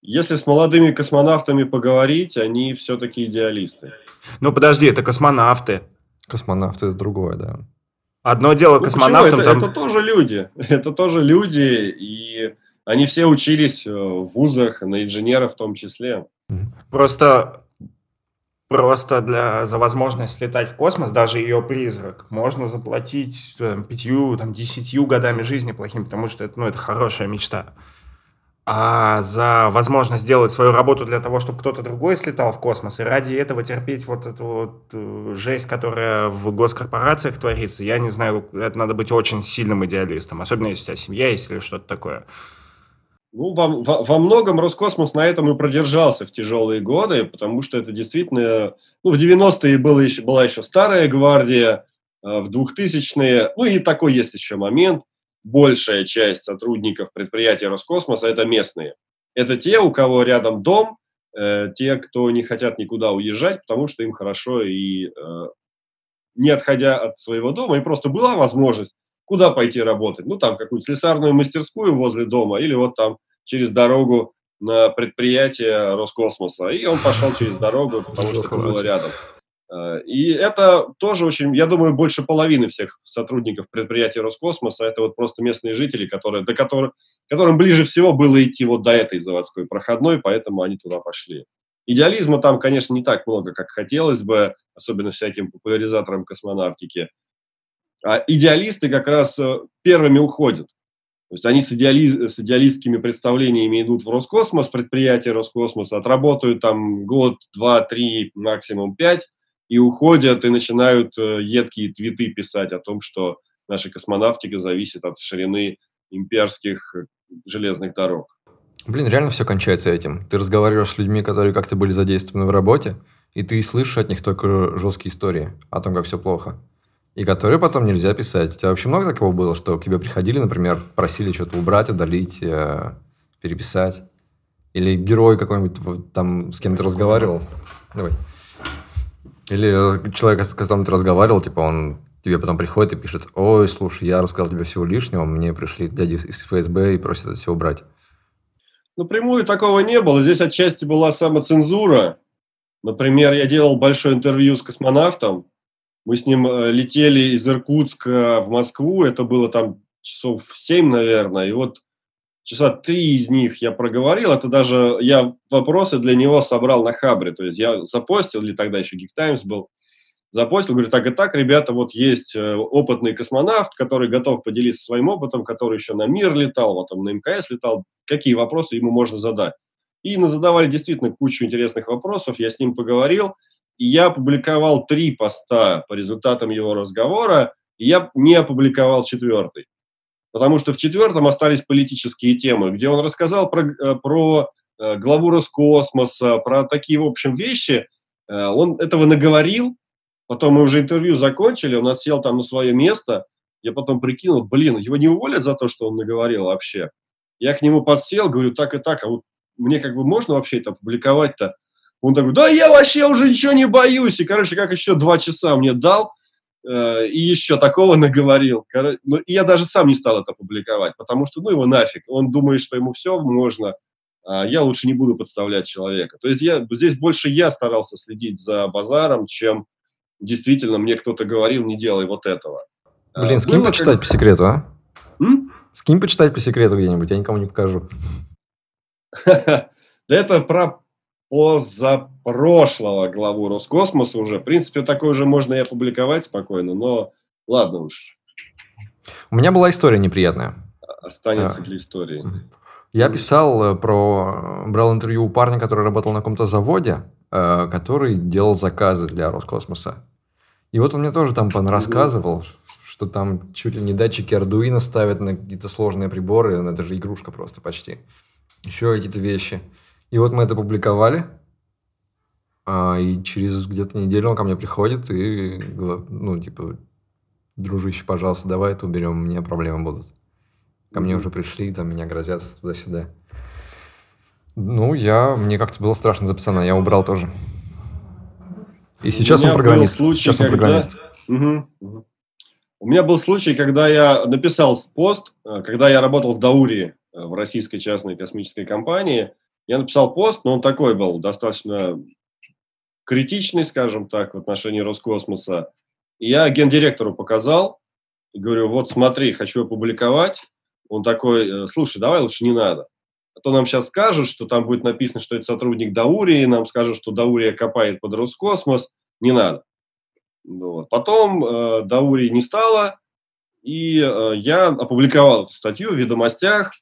A: если с молодыми космонавтами поговорить, они все-таки идеалисты.
C: Ну подожди, это космонавты.
B: Космонавты это другое, да.
C: Одно дело ну, космонавтам...
A: Это, там... это тоже люди. Это тоже люди, и они все учились э, в вузах, на инженеров в том числе.
C: Просто Просто для, за возможность летать в космос, даже ее призрак, можно заплатить там, пятью, там, десятью годами жизни плохим, потому что это, ну, это хорошая мечта а за возможность сделать свою работу для того, чтобы кто-то другой слетал в космос, и ради этого терпеть вот эту вот э, жесть, которая в госкорпорациях творится, я не знаю, это надо быть очень сильным идеалистом, особенно если у тебя семья есть или что-то такое.
A: Ну, во, во, во многом Роскосмос на этом и продержался в тяжелые годы, потому что это действительно... Ну, в 90-е было еще, была еще старая гвардия, э, в 2000-е... Ну, и такой есть еще момент – большая часть сотрудников предприятия Роскосмоса – это местные. Это те, у кого рядом дом, э, те, кто не хотят никуда уезжать, потому что им хорошо и э, не отходя от своего дома, и просто была возможность куда пойти работать. Ну, там какую-то слесарную мастерскую возле дома или вот там через дорогу на предприятие Роскосмоса. И он пошел через дорогу, потому что это было рядом. И это тоже очень, я думаю, больше половины всех сотрудников предприятия Роскосмоса это вот просто местные жители, которые, до которых, которым ближе всего было идти вот до этой заводской проходной, поэтому они туда пошли. Идеализма там, конечно, не так много, как хотелось бы, особенно всяким популяризаторам космонавтики. А идеалисты как раз э, первыми уходят. То есть они с, идеализ, с идеалистскими представлениями идут в Роскосмос, предприятие Роскосмоса, отработают там год, два, три, максимум пять, и уходят, и начинают э, едкие твиты писать о том, что наша космонавтика зависит от ширины имперских э, железных дорог.
B: Блин, реально все кончается этим. Ты разговариваешь с людьми, которые как-то были задействованы в работе, и ты слышишь от них только жесткие истории о том, как все плохо. И которые потом нельзя писать. У тебя вообще много такого было, что к тебе приходили, например, просили что-то убрать, удалить, э, переписать? Или герой какой-нибудь там с кем то разговаривал? Давай. Или человек, с которым ты разговаривал, типа, он тебе потом приходит и пишет, ой, слушай, я рассказал тебе всего лишнего, мне пришли дяди из ФСБ и просят это все убрать.
A: Напрямую такого не было. Здесь отчасти была самоцензура. Например, я делал большое интервью с космонавтом. Мы с ним э, летели из Иркутска в Москву. Это было там часов 7, наверное. И вот часа три из них я проговорил, это даже я вопросы для него собрал на Хабре, то есть я запостил, или тогда еще Geek Times был, запостил, говорю, так и так, ребята, вот есть э, опытный космонавт, который готов поделиться своим опытом, который еще на мир летал, вот там на МКС летал, какие вопросы ему можно задать. И задавали действительно кучу интересных вопросов, я с ним поговорил, и я опубликовал три поста по результатам его разговора, и я не опубликовал четвертый потому что в четвертом остались политические темы, где он рассказал про, э, про э, главу Роскосмоса, про такие, в общем, вещи. Э, он этого наговорил, потом мы уже интервью закончили, он отсел там на свое место, я потом прикинул, блин, его не уволят за то, что он наговорил вообще. Я к нему подсел, говорю, так и так, а вот мне как бы можно вообще это опубликовать-то? Он такой, да я вообще уже ничего не боюсь. И, короче, как еще два часа мне дал, и еще такого наговорил. Ну, и я даже сам не стал это публиковать, потому что, ну, его нафиг. Он думает, что ему все можно, а я лучше не буду подставлять человека. То есть я, здесь больше я старался следить за базаром, чем действительно мне кто-то говорил, не делай вот этого.
B: Блин, скинь Было почитать как... по секрету, а? М? Скинь почитать по секрету где-нибудь, я никому не покажу.
A: Это про позапрошлого главу Роскосмоса уже. В принципе, такое уже можно и опубликовать спокойно, но ладно уж.
B: У меня была история неприятная.
A: Останется а. для истории.
B: Я писал э, про... Брал интервью у парня, который работал на каком-то заводе, э, который делал заказы для Роскосмоса. И вот он мне тоже там рассказывал, что там чуть ли не датчики Arduino ставят на какие-то сложные приборы. Это же игрушка просто почти. Еще какие-то вещи. И вот мы это публиковали. А, и через где-то неделю он ко мне приходит и, ну, типа, дружище, пожалуйста, давай это уберем, у меня проблемы будут. Ко мне уже пришли, там меня грозят туда-сюда. Ну, я, мне как-то было страшно за пацана, я убрал тоже. И сейчас он программист. Случай, сейчас он когда... программист.
A: Угу, угу. У меня был случай, когда я написал пост, э, когда я работал в Даурии, э, в российской частной космической компании – я написал пост, но он такой был, достаточно критичный, скажем так, в отношении Роскосмоса. И я гендиректору показал, говорю, вот смотри, хочу опубликовать. Он такой, «Э, слушай, давай лучше не надо. А то нам сейчас скажут, что там будет написано, что это сотрудник Даурии, нам скажут, что Даурия копает под Роскосмос. Не надо. Вот. Потом э, Даурии не стало, и э, я опубликовал эту статью в «Ведомостях»,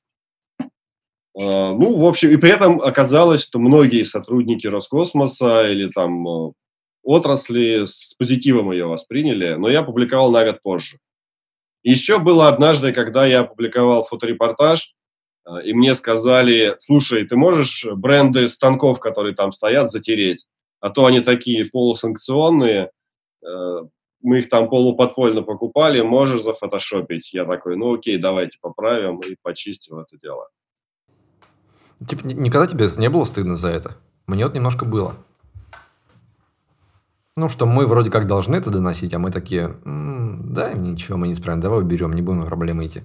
A: ну, в общем, и при этом оказалось, что многие сотрудники Роскосмоса или там э, отрасли с позитивом ее восприняли, но я публиковал на год позже. Еще было однажды, когда я опубликовал фоторепортаж, э, и мне сказали, слушай, ты можешь бренды станков, которые там стоят, затереть? А то они такие полусанкционные, э, мы их там полуподпольно покупали, можешь зафотошопить? Я такой, ну окей, давайте поправим, и почистил это дело.
B: Типа, никогда тебе не было стыдно за это? Мне вот немножко было. Ну, что мы вроде как должны это доносить, а мы такие, м-м, да, ничего, мы не справим, давай уберем, не будем проблемы идти.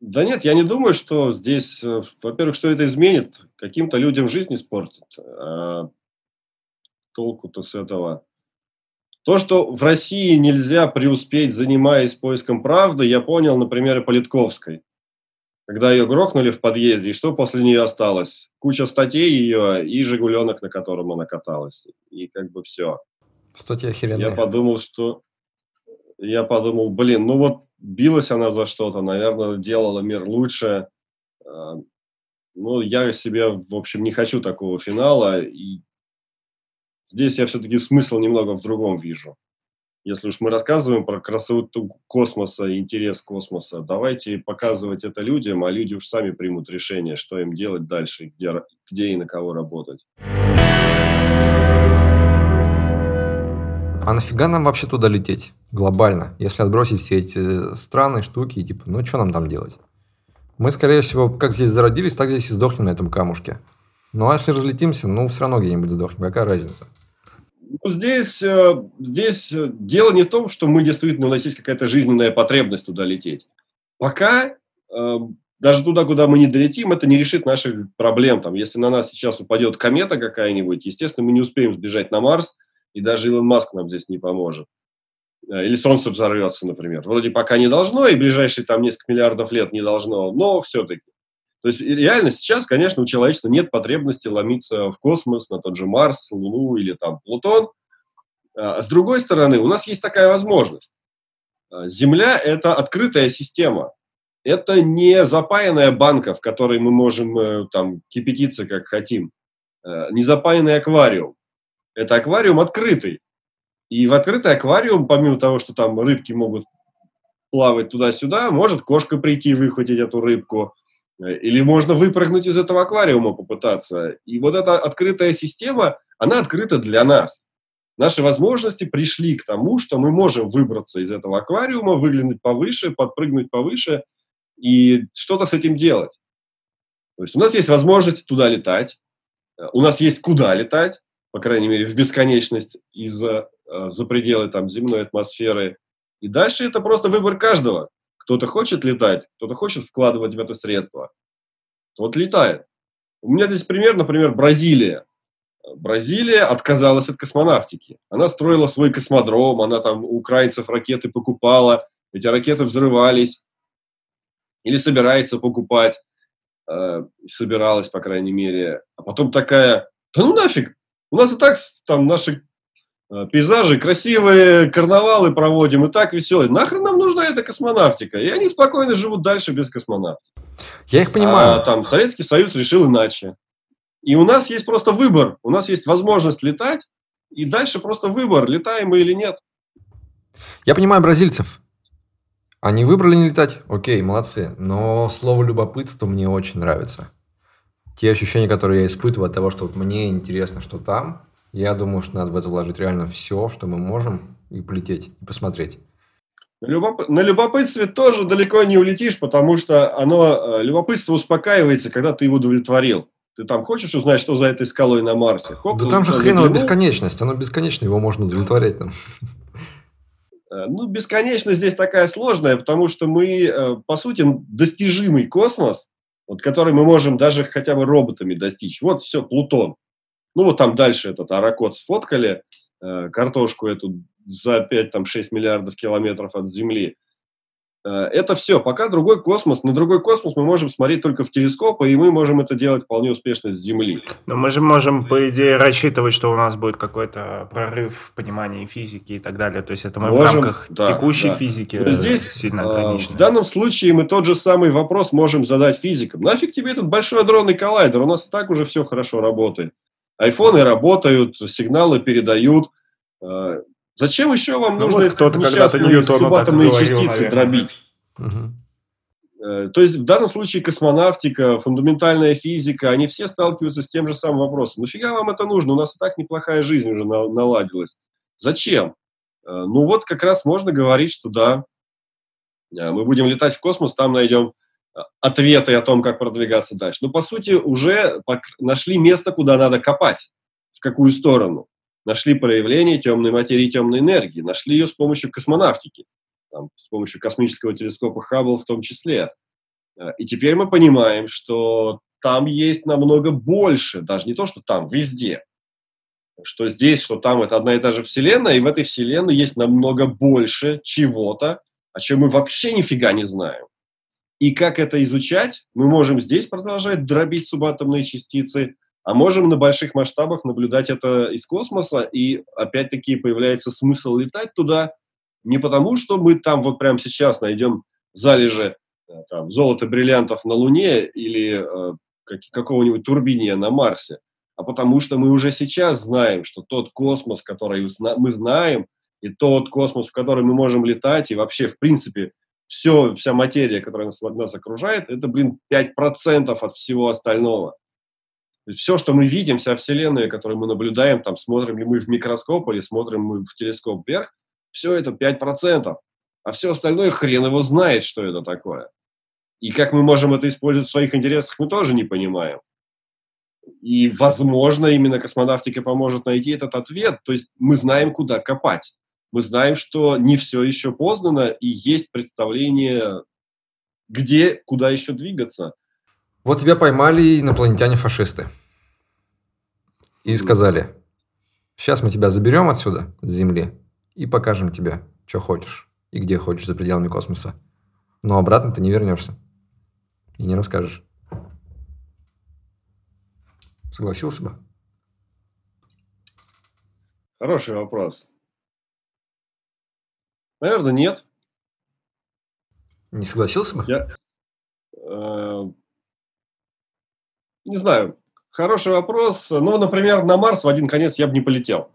A: Да нет, я не думаю, что здесь, э, во-первых, что это изменит, каким-то людям жизнь испортит. А толку-то с этого. То, что в России нельзя преуспеть, занимаясь поиском правды, я понял, например, и Политковской когда ее грохнули в подъезде, и что после нее осталось? Куча статей ее и «Жигуленок», на котором она каталась. И как бы все.
B: Статья охеренная.
A: Я подумал, что... Я подумал, блин, ну вот билась она за что-то, наверное, делала мир лучше. А, ну, я себе, в общем, не хочу такого финала. И здесь я все-таки смысл немного в другом вижу если уж мы рассказываем про красоту космоса и интерес космоса, давайте показывать это людям, а люди уж сами примут решение, что им делать дальше, где, где и на кого работать.
B: А нафига нам вообще туда лететь глобально, если отбросить все эти страны, штуки, типа, ну что нам там делать? Мы, скорее всего, как здесь зародились, так здесь и сдохнем на этом камушке. Ну а если разлетимся, ну все равно где-нибудь сдохнем, какая разница?
A: Ну, здесь, э, здесь дело не в том, что мы действительно, у нас есть какая-то жизненная потребность туда лететь. Пока э, даже туда, куда мы не долетим, это не решит наших проблем. Там, если на нас сейчас упадет комета какая-нибудь, естественно, мы не успеем сбежать на Марс, и даже Илон Маск нам здесь не поможет. Э, или Солнце взорвется, например. Вроде пока не должно, и ближайшие там несколько миллиардов лет не должно, но все-таки. То есть реально сейчас, конечно, у человечества нет потребности ломиться в космос, на тот же Марс, Луну или там Плутон. А с другой стороны, у нас есть такая возможность. А, Земля – это открытая система. Это не запаянная банка, в которой мы можем э, там кипятиться как хотим. Э, не запаянный аквариум. Это аквариум открытый. И в открытый аквариум, помимо того, что там рыбки могут плавать туда-сюда, может кошка прийти и выхватить эту рыбку – или можно выпрыгнуть из этого аквариума попытаться. И вот эта открытая система, она открыта для нас. Наши возможности пришли к тому, что мы можем выбраться из этого аквариума, выглянуть повыше, подпрыгнуть повыше и что-то с этим делать. То есть у нас есть возможность туда летать. У нас есть куда летать, по крайней мере, в бесконечность из-за за пределы там, земной атмосферы. И дальше это просто выбор каждого. Кто-то хочет летать, кто-то хочет вкладывать в это средства. Вот летает. У меня здесь пример, например, Бразилия. Бразилия отказалась от космонавтики. Она строила свой космодром, она там у украинцев ракеты покупала, эти ракеты взрывались или собирается покупать, э, собиралась, по крайней мере. А потом такая, да ну нафиг, у нас и так там наши пейзажи, красивые карнавалы проводим, и так веселые. Нахрен нам нужна эта космонавтика? И они спокойно живут дальше без космонавтики.
B: Я их понимаю.
A: А там Советский Союз решил иначе. И у нас есть просто выбор, у нас есть возможность летать, и дальше просто выбор, летаем мы или нет.
B: Я понимаю бразильцев. Они выбрали не летать, окей, молодцы. Но слово любопытство мне очень нравится. Те ощущения, которые я испытываю от того, что вот мне интересно, что там, я думаю, что надо в это вложить реально все, что мы можем, и полететь, и посмотреть.
A: На любопытстве тоже далеко не улетишь, потому что оно, э, любопытство успокаивается, когда ты его удовлетворил. Ты там хочешь узнать, что за этой скалой на Марсе?
B: Хоп, да там же хреново бесконечность. Оно бесконечно, его можно удовлетворять нам.
A: Э, ну, бесконечность здесь такая сложная, потому что мы, э, по сути, достижимый космос, вот, который мы можем даже хотя бы роботами достичь. Вот все, Плутон. Ну, вот там дальше этот Аракот сфоткали, картошку эту за 5-6 миллиардов километров от Земли. Э, это все. Пока другой космос, на другой космос мы можем смотреть только в телескопы, и мы можем это делать вполне успешно с Земли.
C: Но мы же можем, по идее, рассчитывать, что у нас будет какой-то прорыв в понимании физики и так далее. То есть это мы можем, в рамках да, текущей да. физики
A: Но здесь, сильно ограничены. В данном случае мы тот же самый вопрос можем задать физикам. Нафиг тебе этот большой адронный коллайдер? У нас и так уже все хорошо работает. Айфоны работают, сигналы передают. Э, Зачем еще вам ну, нужно вот кто-то несчастные субатомные частицы наверное. дробить? Угу. То есть в данном случае космонавтика, фундаментальная физика, они все сталкиваются с тем же самым вопросом. Нафига вам это нужно? У нас и так неплохая жизнь уже наладилась. Зачем? Э, ну вот как раз можно говорить, что да, э, мы будем летать в космос, там найдем ответы о том, как продвигаться дальше. Но по сути уже нашли место, куда надо копать, в какую сторону нашли проявление темной материи темной энергии, нашли ее с помощью космонавтики, там, с помощью космического телескопа Хаббл в том числе. Э, и теперь мы понимаем, что там есть намного больше, даже не то, что там, везде. Что здесь, что там, это одна и та же Вселенная, и в этой Вселенной есть намного больше чего-то, о чем мы вообще нифига не знаем. И как это изучать, мы можем здесь продолжать дробить субатомные частицы, а можем на больших масштабах наблюдать это из космоса, и опять-таки появляется смысл летать туда не потому, что мы там вот прямо сейчас найдем залежи э, там, золота, бриллиантов на Луне или э, какого-нибудь турбиния на Марсе, а потому что мы уже сейчас знаем, что тот космос, который мы знаем, и тот космос, в который мы можем летать, и вообще, в принципе, все, вся материя, которая нас, нас окружает, это, блин, 5% от всего остального все, что мы видим, вся Вселенная, которую мы наблюдаем, там, смотрим ли мы в микроскоп или смотрим мы в телескоп вверх, все это 5%. А все остальное хрен его знает, что это такое. И как мы можем это использовать в своих интересах, мы тоже не понимаем. И, возможно, именно космонавтика поможет найти этот ответ. То есть мы знаем, куда копать. Мы знаем, что не все еще познано, и есть представление, где, куда еще двигаться.
B: Вот тебя поймали инопланетяне-фашисты. И сказали, сейчас мы тебя заберем отсюда, с Земли, и покажем тебе, что хочешь и где хочешь за пределами космоса. Но обратно ты не вернешься. И не расскажешь. Согласился бы?
A: Хороший вопрос. Наверное, нет.
B: Не согласился бы?
A: Я, э, не знаю, хороший вопрос. Ну, например, на Марс в один конец я бы не полетел.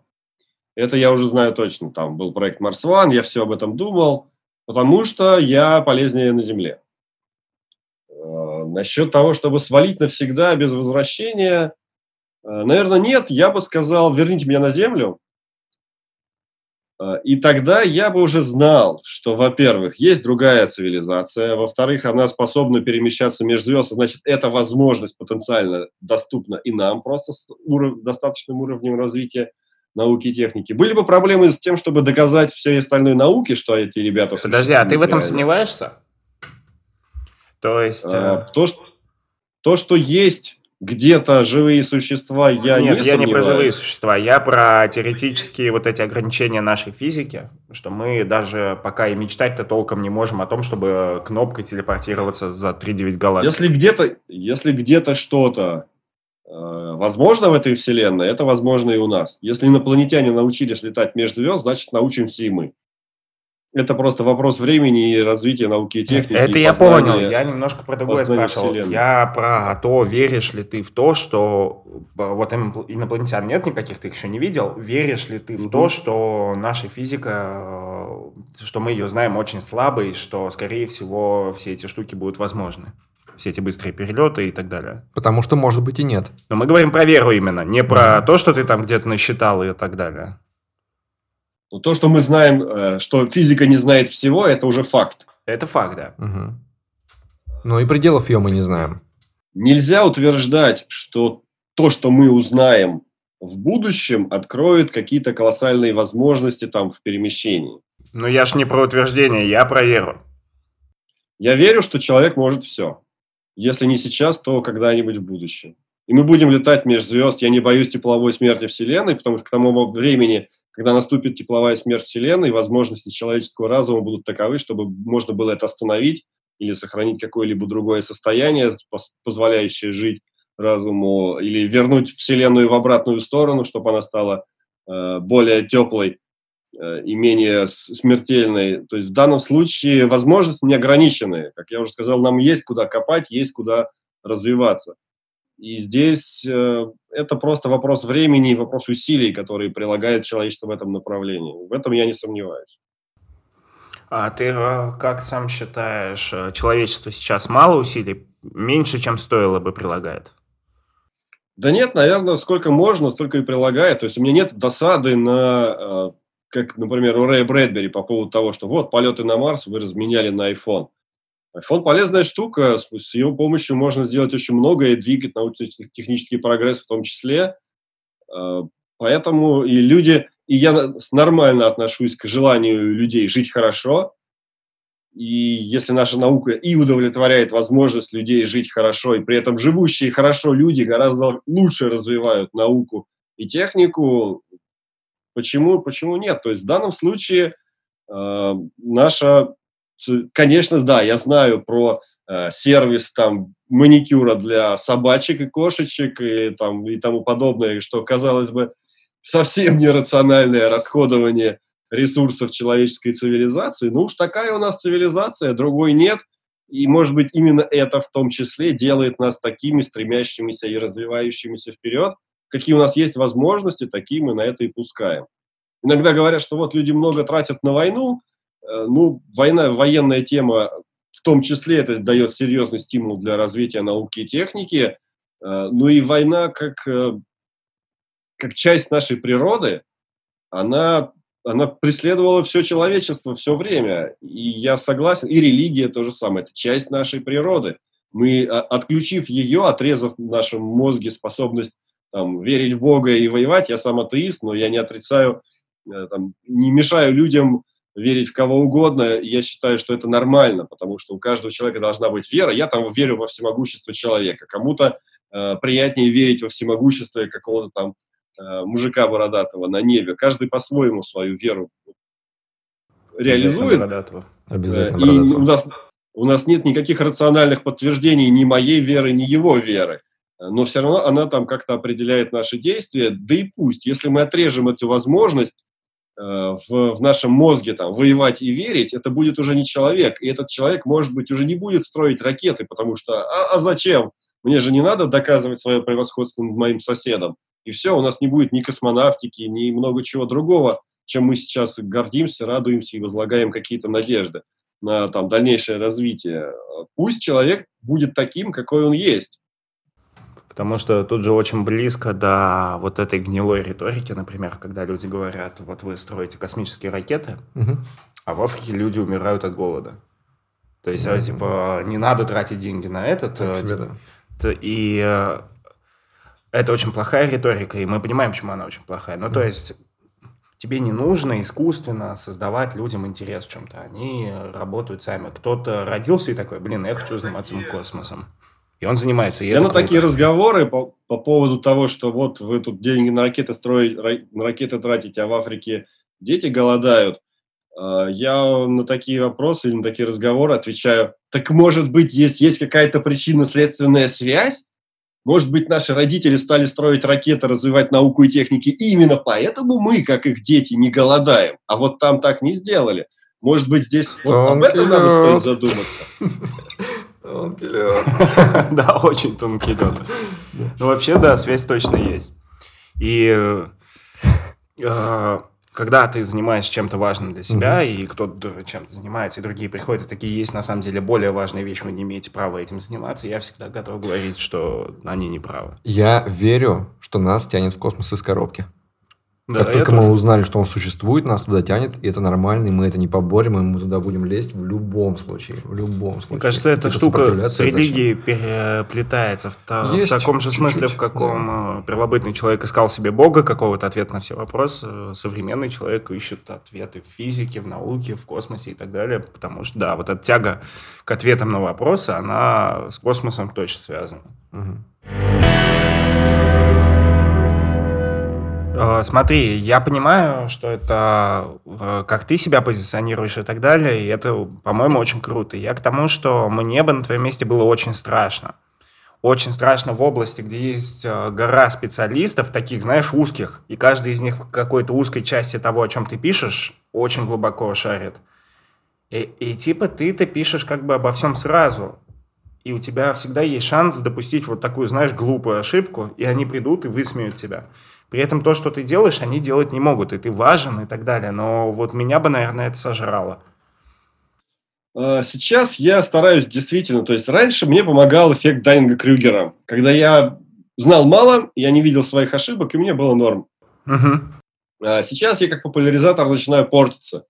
A: Это я уже знаю точно. Там был проект Марс Ван, я все об этом думал, потому что я полезнее на Земле. Э, насчет того, чтобы свалить навсегда без возвращения, э, наверное, нет. Я бы сказал, верните меня на Землю. А, и тогда я бы уже знал, что, во-первых, есть другая цивилизация, во-вторых, она способна перемещаться между звезд, значит, эта возможность потенциально доступна и нам просто с уров- достаточным уровнем развития науки и техники. Были бы проблемы с тем, чтобы доказать всей остальной науке, что эти ребята...
C: Подожди, а ты в этом реально. сомневаешься? То есть...
A: А, э... то, что, то, что есть где-то живые существа, я
C: Нет,
A: не
C: я не про живые существа, я про теоретические вот эти ограничения нашей физики, что мы даже пока и мечтать-то толком не можем о том, чтобы кнопкой телепортироваться за 3-9 галактик.
A: Если где-то, если где-то что-то э, возможно в этой вселенной, это возможно и у нас. Если инопланетяне научились летать между звезд, значит научимся и мы. Это просто вопрос времени и развития науки и техники.
C: Это и я понял. Я немножко про другое спрашивал. Вселенной. Я про то, веришь ли ты в то, что вот инопланетян нет никаких, ты их еще не видел. Веришь ли ты в угу. то, что наша физика, что мы ее знаем очень слабой, что, скорее всего, все эти штуки будут возможны? все эти быстрые перелеты и так далее.
B: Потому что, может быть, и нет.
C: Но мы говорим про веру именно, не про то, что ты там где-то насчитал и так далее.
A: Но то, что мы знаем, э, что физика не знает всего, это уже факт.
C: Это факт, да.
B: Угу. Ну и пределов ее мы не знаем.
A: Нельзя утверждать, что то, что мы узнаем в будущем, откроет какие-то колоссальные возможности там в перемещении.
C: Но я ж не про утверждение, я про веру.
A: Я верю, что человек может все. Если не сейчас, то когда-нибудь в будущем. И мы будем летать между звезд. Я не боюсь тепловой смерти Вселенной, потому что к тому времени когда наступит тепловая смерть Вселенной, возможности человеческого разума будут таковы, чтобы можно было это остановить или сохранить какое-либо другое состояние, позволяющее жить разуму, или вернуть Вселенную в обратную сторону, чтобы она стала э, более теплой э, и менее смертельной. То есть в данном случае возможности неограниченные. Как я уже сказал, нам есть куда копать, есть куда развиваться. И здесь э, это просто вопрос времени и вопрос усилий, которые прилагает человечество в этом направлении. В этом я не сомневаюсь.
C: А ты э, как сам считаешь, э, человечество сейчас мало усилий, меньше, чем стоило бы прилагает?
A: Да нет, наверное, сколько можно, столько и прилагает. То есть у меня нет досады на, как, например, у Рэя Брэдбери по поводу того, что вот полеты на Марс вы разменяли на iPhone. iPhone полезная штука, с, его помощью можно сделать очень многое, двигать научно-технический прогресс в том числе. А, поэтому и люди, и я нормально отношусь к желанию людей жить хорошо. И если наша наука и удовлетворяет возможность людей жить хорошо, и при этом живущие хорошо люди гораздо лучше развивают науку и технику, почему, почему нет? То есть в данном случае э, наша конечно, да, я знаю про э, сервис там маникюра для собачек и кошечек и, там, и тому подобное, что, казалось бы, совсем нерациональное расходование ресурсов человеческой цивилизации. Ну уж такая у нас цивилизация, другой нет. И, может быть, именно это в том числе делает нас такими стремящимися и развивающимися вперед. Какие у нас есть возможности, такие мы на это и пускаем. Иногда говорят, что вот люди много тратят на войну, ну, война, военная тема в том числе это дает серьезный стимул для развития науки и техники. Э, ну и война как, э, как часть нашей природы, она, она преследовала все человечество все время. И я согласен, и религия то же самое, это часть нашей природы. Мы, отключив ее, отрезав в нашем мозге способность там, верить в Бога и воевать, я сам атеист, но я не отрицаю, там, не мешаю людям верить в кого угодно, я считаю, что это нормально, потому что у каждого человека должна быть вера. Я там верю во всемогущество человека. Кому-то э, приятнее верить во всемогущество какого-то там э, мужика бородатого на небе. Каждый по-своему свою веру реализует. Обязательно Обязательно э, И у нас, у нас нет никаких рациональных подтверждений ни моей веры, ни его веры. Но все равно она там как-то определяет наши действия. Да и пусть, если мы отрежем эту возможность, в, в нашем мозге там, воевать и верить, это будет уже не человек. И этот человек, может быть, уже не будет строить ракеты, потому что а, а зачем? Мне же не надо доказывать свое превосходство над моим соседом. И все, у нас не будет ни космонавтики, ни много чего другого, чем мы сейчас гордимся, радуемся и возлагаем какие-то надежды на там, дальнейшее развитие. Пусть человек будет таким, какой он есть.
C: Потому что тут же очень близко до вот этой гнилой риторики, например, когда люди говорят, вот вы строите космические ракеты, угу. а в Африке люди умирают от голода. То есть, mm типа, не надо тратить деньги на этот. Так типа, да. И э, это очень плохая риторика, и мы понимаем, почему она очень плохая. Ну, mm то есть, тебе не нужно искусственно создавать людям интерес в чем-то. Они работают сами. Кто-то родился и такой, блин, я хочу заниматься космосом. И он занимается. И
A: я на такие разговоры по, по поводу того, что вот вы тут деньги на ракеты строите, на ракеты тратите, а в Африке дети голодают. А, я на такие вопросы или на такие разговоры отвечаю, так может быть, есть, есть какая-то причинно-следственная связь? Может быть, наши родители стали строить ракеты, развивать науку и техники, и именно поэтому мы, как их дети, не голодаем, а вот там так не сделали. Может быть, здесь вот об этом надо стоит задуматься.
C: Тонкий лед. Да, очень тонкий лед. Ну, вообще, да, связь точно есть. И э, когда ты занимаешься чем-то важным для себя, и кто-то чем-то занимается, и другие приходят, и такие есть на самом деле более важные вещи, вы не имеете права этим заниматься, я всегда готов говорить, что они не правы.
B: Я верю, что нас тянет в космос из коробки. Да, как только мы тоже. узнали, что он существует, нас туда тянет, и это нормально, и мы это не поборем, и мы туда будем лезть в любом случае. В любом случае.
C: Мне кажется, эта штука с религией переплетается в, та, в таком же смысле, в каком да. Э, первобытный человек искал себе Бога, какого-то ответа на все вопросы. Современный человек ищет ответы в физике, в науке, в космосе и так далее. Потому что, да, вот эта тяга к ответам на вопросы, она с космосом точно связана. Угу. Э, смотри, я понимаю, что это э, как ты себя позиционируешь и так далее, и это, по-моему, очень круто. Я к тому, что мне бы на твоем месте было очень страшно. Очень страшно в области, где есть э, гора специалистов, таких, знаешь, узких, и каждый из них в какой-то узкой части того, о чем ты пишешь, очень глубоко шарит. И, и типа ты-то пишешь как бы обо всем сразу, и у тебя всегда есть шанс допустить вот такую, знаешь, глупую ошибку, и они придут и высмеют тебя. При этом то, что ты делаешь, они делать не могут, и ты важен и так далее. Но вот меня бы, наверное, это сожрало.
A: А, сейчас я стараюсь действительно, то есть раньше мне помогал эффект Дайнга Крюгера. Когда я знал мало, я не видел своих ошибок, и мне было норм. Угу. А сейчас я как популяризатор начинаю портиться.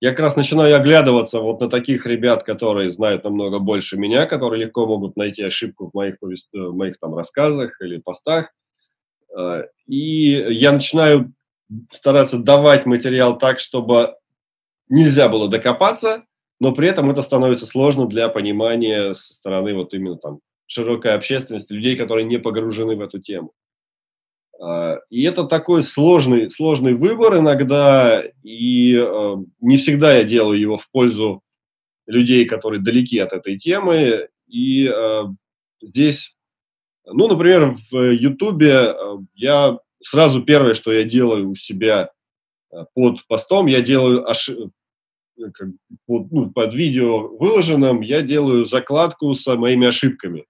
A: Я как раз начинаю оглядываться вот на таких ребят, которые знают намного больше меня, которые легко могут найти ошибку в моих, повест... в моих там рассказах или постах. А, и я начинаю стараться давать материал так, чтобы нельзя было докопаться, но при этом это становится сложно для понимания со стороны вот именно там широкой общественности, людей, которые не погружены в эту тему. А, и это такой сложный, сложный выбор иногда, и а, не всегда я делаю его в пользу людей, которые далеки от этой темы. И здесь ну, например, в Ютубе э, я сразу первое, что я делаю у себя э, под постом, я делаю ошиб... Э, под, ну, под видео выложенным, я делаю закладку с моими ошибками.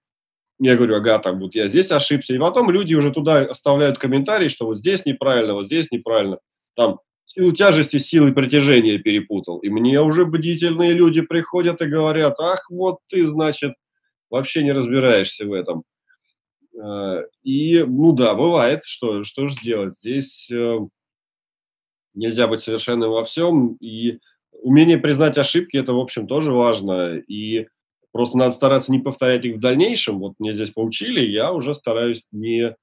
A: Я говорю, ага, там вот я здесь ошибся. И потом люди уже туда оставляют комментарии, что вот здесь неправильно, вот здесь неправильно. Там силу тяжести с силой притяжения перепутал. И мне уже бдительные люди приходят и говорят, ах, вот ты, значит, вообще не разбираешься в этом. Э, и, ну да, бывает, что, что же сделать. Здесь э, нельзя быть совершенным во всем, и умение признать ошибки – это, в общем, тоже важно. И просто надо стараться не повторять их в дальнейшем. Вот мне здесь поучили, я уже стараюсь не, э,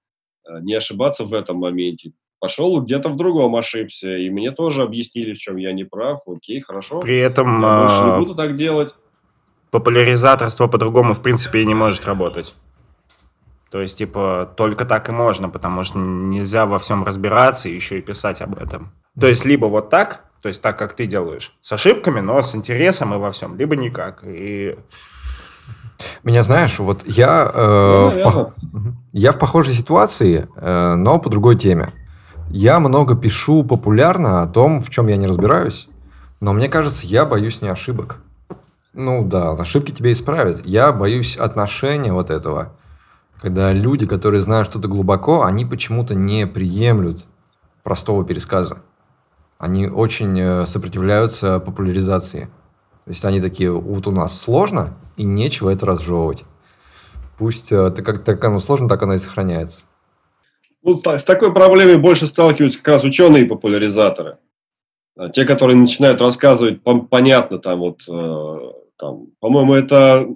A: не ошибаться в этом моменте. Пошел где-то в другом ошибся, и мне тоже объяснили, в чем я не прав. Окей, хорошо.
C: При этом
A: я больше не буду так делать.
C: Популяризаторство по-другому, в принципе, и не может работать. То есть, типа, только так и можно, потому что нельзя во всем разбираться и еще и писать об этом. То есть, либо вот так, то есть так, как ты делаешь, с ошибками, но с интересом и во всем, либо никак. И...
B: Меня знаешь, вот я, э, ну, в, пох... я в похожей ситуации, э, но по другой теме. Я много пишу популярно о том, в чем я не разбираюсь, но мне кажется, я боюсь не ошибок. Ну да, ошибки тебе исправят. Я боюсь отношения вот этого когда люди, которые знают что-то глубоко, они почему-то не приемлют простого пересказа. Они очень э, сопротивляются популяризации. То есть они такие, вот у нас сложно, и нечего это разжевывать. Пусть это как так оно сложно, так оно и сохраняется.
A: Ну, с такой проблемой больше сталкиваются как раз ученые и популяризаторы. А те, которые начинают рассказывать, понятно, там вот, э, там, по-моему, это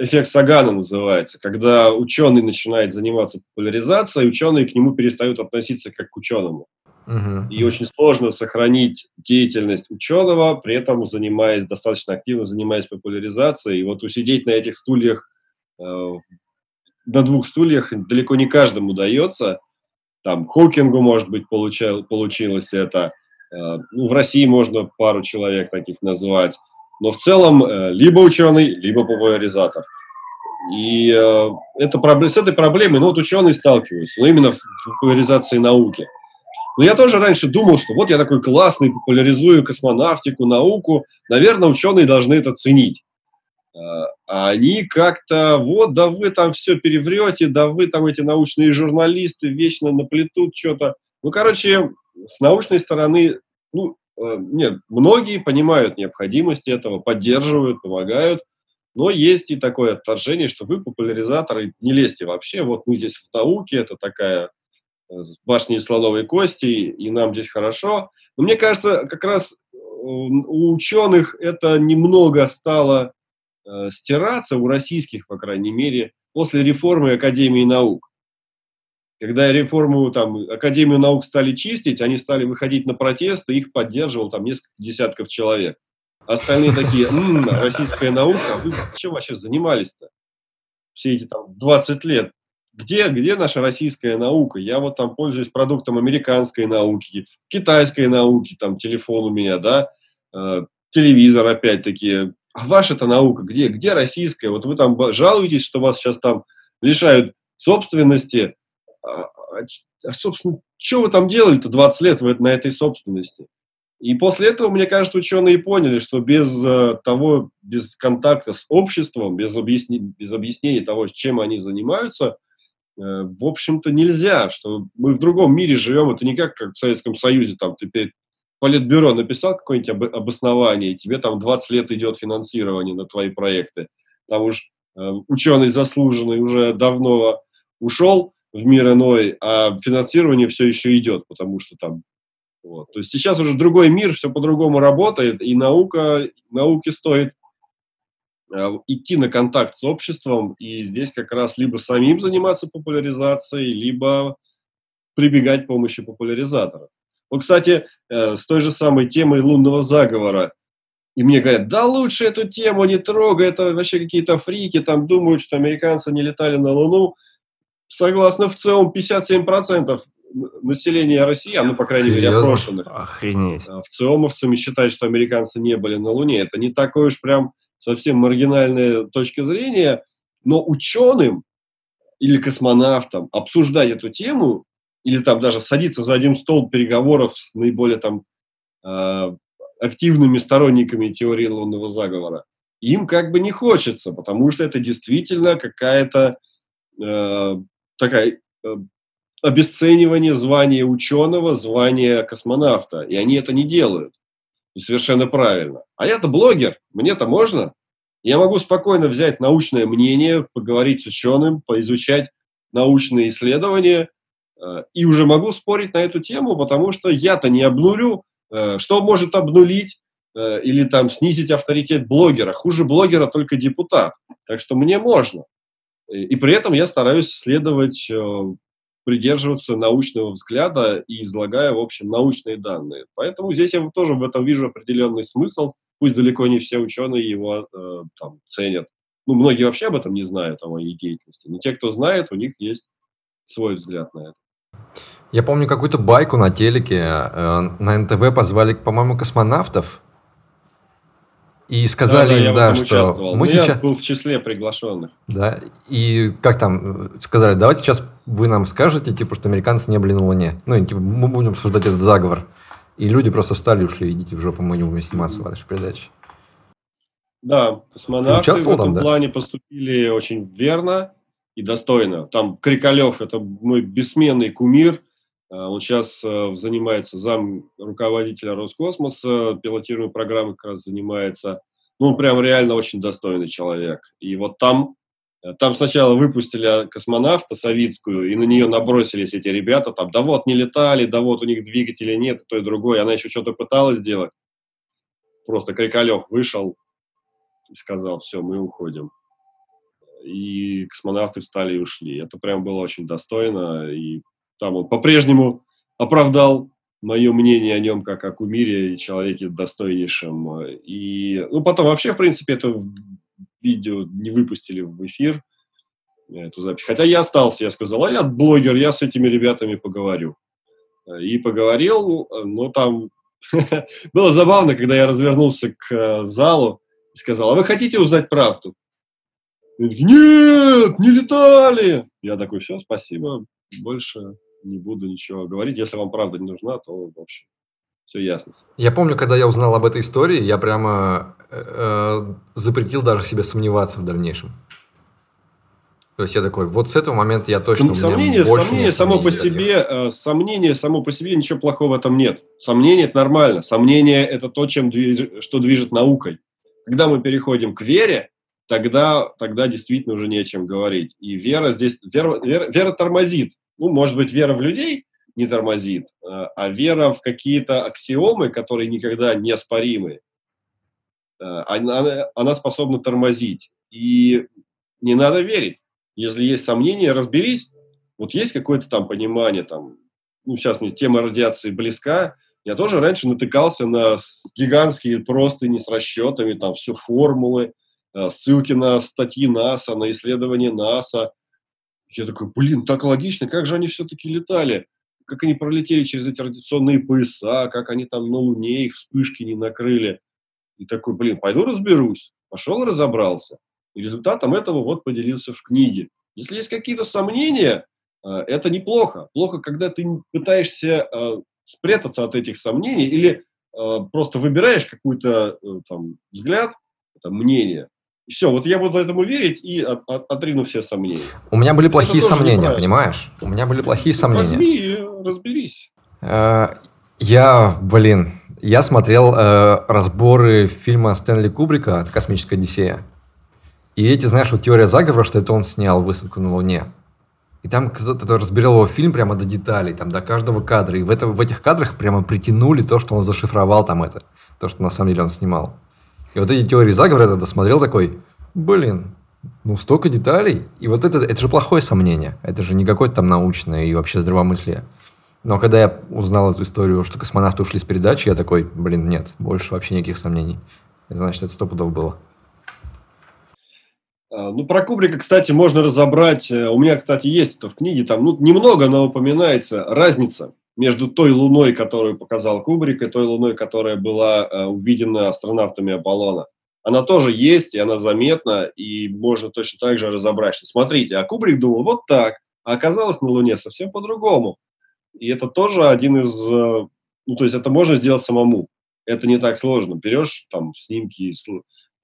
A: эффект Сагана называется, когда ученый начинает заниматься популяризацией, ученые к нему перестают относиться как к ученому. Угу. И очень сложно сохранить деятельность ученого, при этом занимаясь достаточно активно, занимаясь популяризацией. И вот усидеть на этих стульях, э, на двух стульях далеко не каждому удается. Там Хокингу, может быть, получил, получилось это. Э, ну, в России можно пару человек таких назвать. Но в целом э, либо ученый, либо популяризатор. И э, это, с этой проблемой ну, вот ученые сталкиваются, но именно в популяризации науки. Но я тоже раньше думал, что вот я такой классный, популяризую космонавтику, науку, наверное, ученые должны это ценить. А они как-то, вот, да вы там все переврете, да вы там эти научные журналисты вечно наплетут что-то. Ну, короче, с научной стороны, ну, э, нет, многие понимают необходимость этого, поддерживают, помогают, но есть и такое отторжение, что вы популяризаторы, не лезьте вообще, вот мы здесь в науке, это такая э, башня из слоновой кости, и нам здесь хорошо. Но мне кажется, как раз э, у ученых это немного стало стираться, у российских, по крайней мере, после реформы Академии наук. Когда реформу, там, Академию наук стали чистить, они стали выходить на протесты, их поддерживал там несколько десятков человек. Остальные такие, м-м, российская наука, вы чем вообще занимались-то? Все эти там 20 лет. Где, где наша российская наука? Я вот там пользуюсь продуктом американской науки, китайской науки, там телефон у меня, да, э, телевизор опять-таки. А ваша-то наука где? Где российская? Вот вы там жалуетесь, что вас сейчас там лишают собственности, а, а, а, собственно, что вы там делали-то 20 лет на этой собственности? И после этого, мне кажется, ученые поняли, что без э, того, без контакта с обществом, без, объясни, без объяснения того, чем они занимаются, э, в общем-то, нельзя, что мы в другом мире живем, это не как, как в Советском Союзе, там, ты перед Политбюро написал какое-нибудь об, обоснование, и тебе там 20 лет идет финансирование на твои проекты. Там уж э, ученый заслуженный уже давно ушел, в мир иной, а финансирование все еще идет, потому что там вот. То есть сейчас уже другой мир, все по-другому работает, и наука, науке стоит э, идти на контакт с обществом, и здесь как раз либо самим заниматься популяризацией, либо прибегать к помощи популяризатора. Вот, кстати, э, с той же самой темой лунного заговора. И мне говорят, да лучше эту тему не трогай, это вообще какие-то фрики, там думают, что американцы не летали на Луну согласно в целом 57% населения России, а ну, по крайней Серьезно? мере, опрошенных.
C: Охренеть.
A: В ЦИОМовцами считают, что американцы не были на Луне. Это не такой уж прям совсем маргинальная точка зрения, но ученым или космонавтам обсуждать эту тему или там даже садиться за один стол переговоров с наиболее там э, активными сторонниками теории лунного заговора, им как бы не хочется, потому что это действительно какая-то э, такая э, обесценивание звания ученого, звания космонавта. И они это не делают. И совершенно правильно. А я-то блогер, мне-то можно. Я могу спокойно взять научное мнение, поговорить с ученым, поизучать научные исследования, э, и уже могу спорить на эту тему, потому что я-то не обнулю, э, что может обнулить или там снизить авторитет блогера. Хуже блогера только депутат. Так что мне можно. И при этом я стараюсь следовать, э, придерживаться научного взгляда и излагая, в общем, научные данные. Поэтому здесь я тоже в этом вижу определенный смысл. Пусть далеко не все ученые его э, там, ценят. Ну, многие вообще об этом не знают, о моей деятельности. Но те, кто знает, у них есть свой взгляд на это.
B: Я помню какую-то байку на телеке. Э, на НТВ позвали, по-моему, космонавтов и сказали да, да, им, да, что
A: участвовал. мы Но сейчас... Я был в числе приглашенных.
B: Да, и как там, сказали, давайте сейчас вы нам скажете, типа, что американцы не были на Луне. Ну, и, типа, мы будем обсуждать этот заговор. И люди просто встали и ушли, идите в жопу, мы не будем сниматься в вашей передаче.
A: Да, космонавты в этом там, да? плане поступили очень верно и достойно. Там Крикалев – это мой бессменный кумир – он сейчас э, занимается зам руководителя Роскосмоса, пилотируемой программой как раз занимается. Ну, он прям реально очень достойный человек. И вот там Там сначала выпустили космонавта Савицкую, и на нее набросились эти ребята, там, да вот, не летали, да вот, у них двигателя нет, то и другое. Она еще что-то пыталась сделать. Просто Крикалев вышел и сказал, все, мы уходим. И космонавты встали и ушли. Это прям было очень достойно, и там он по-прежнему оправдал мое мнение о нем как о кумире и человеке достойнейшем. И, ну, потом вообще, в принципе, это видео не выпустили в эфир, эту запись. Хотя я остался, я сказал, а я блогер, я с этими ребятами поговорю. И поговорил, но там было забавно, когда я развернулся к залу и сказал, а вы хотите узнать правду? Нет, не летали. Я такой, все, спасибо, больше не буду ничего говорить. Если вам правда не нужна, то, в общем, все ясно.
B: Я помню, когда я узнал об этой истории, я прямо э, э, запретил даже себе сомневаться в дальнейшем. То есть я такой, вот с этого момента я точно...
A: Сомнение, сомнение само по себе, э, сомнение само по себе, ничего плохого в этом нет. Сомнение – это нормально. Сомнение – это то, чем движ, что движет наукой. Когда мы переходим к вере, тогда, тогда действительно уже не о чем говорить. И вера здесь, вера, вера, вера тормозит. Ну, может быть, вера в людей не тормозит, э, а вера в какие-то аксиомы, которые никогда не оспоримы, э, она, она способна тормозить. И не надо верить. Если есть сомнения, разберись. Вот есть какое-то там понимание, там, ну, сейчас мне тема радиации близка, я тоже раньше натыкался на гигантские простыни с расчетами, там все формулы, э, ссылки на статьи НАСА, на исследования НАСА. Я такой, блин, так логично, как же они все-таки летали? Как они пролетели через эти радиационные пояса, как они там на Луне их вспышки не накрыли. И такой, блин, пойду разберусь. Пошел разобрался. И результатом этого вот поделился в книге. Если есть какие-то сомнения, э, это неплохо. Плохо, когда ты пытаешься э, спрятаться от этих сомнений или э, просто выбираешь какой-то там взгляд, там, мнение, все, вот я буду этому верить и от, от, отрину все сомнения.
B: У меня были плохие сомнения, понимаешь? У меня были плохие ну, сомнения.
A: Возьми и разберись.
B: Я, блин, я смотрел разборы фильма Стэнли Кубрика «Космическая Одиссея». И эти, знаешь, вот теория заговора, что это он снял высадку на Луне. И там кто-то разбирал его фильм прямо до деталей, там до каждого кадра. И в, это, в этих кадрах прямо притянули то, что он зашифровал там это. То, что на самом деле он снимал. И вот эти теории заговора я тогда смотрел такой, блин, ну столько деталей. И вот это, это же плохое сомнение. Это же не какое-то там научное и вообще здравомыслие. Но когда я узнал эту историю, что космонавты ушли с передачи, я такой, блин, нет, больше вообще никаких сомнений. Значит, это сто пудов было.
A: А, ну, про Кубрика, кстати, можно разобрать. Э, у меня, кстати, есть это в книге. Там ну, немного, но упоминается разница между той Луной, которую показал Кубрик, и той Луной, которая была э, увидена астронавтами Аполлона. Она тоже есть, и она заметна, и можно точно так же разобрать, что смотрите, а Кубрик думал вот так, а оказалось на Луне совсем по-другому. И это тоже один из... Э, ну, то есть это можно сделать самому. Это не так сложно. Берешь там снимки...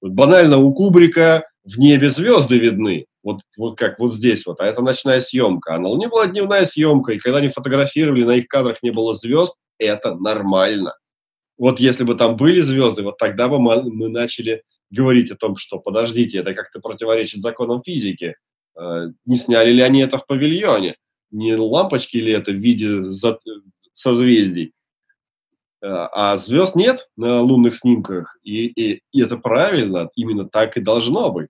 A: Банально у Кубрика в небе звезды видны, вот, вот как вот здесь вот, а это ночная съемка. А на Луне была дневная съемка, и когда они фотографировали, на их кадрах не было звезд, это нормально. Вот если бы там были звезды, вот тогда бы мы, мы начали говорить о том, что подождите, это как-то противоречит законам физики. Э, не сняли ли они это в павильоне? Не лампочки ли это в виде созвездий? Э, а звезд нет на лунных снимках, и, и, и это правильно, именно так и должно быть.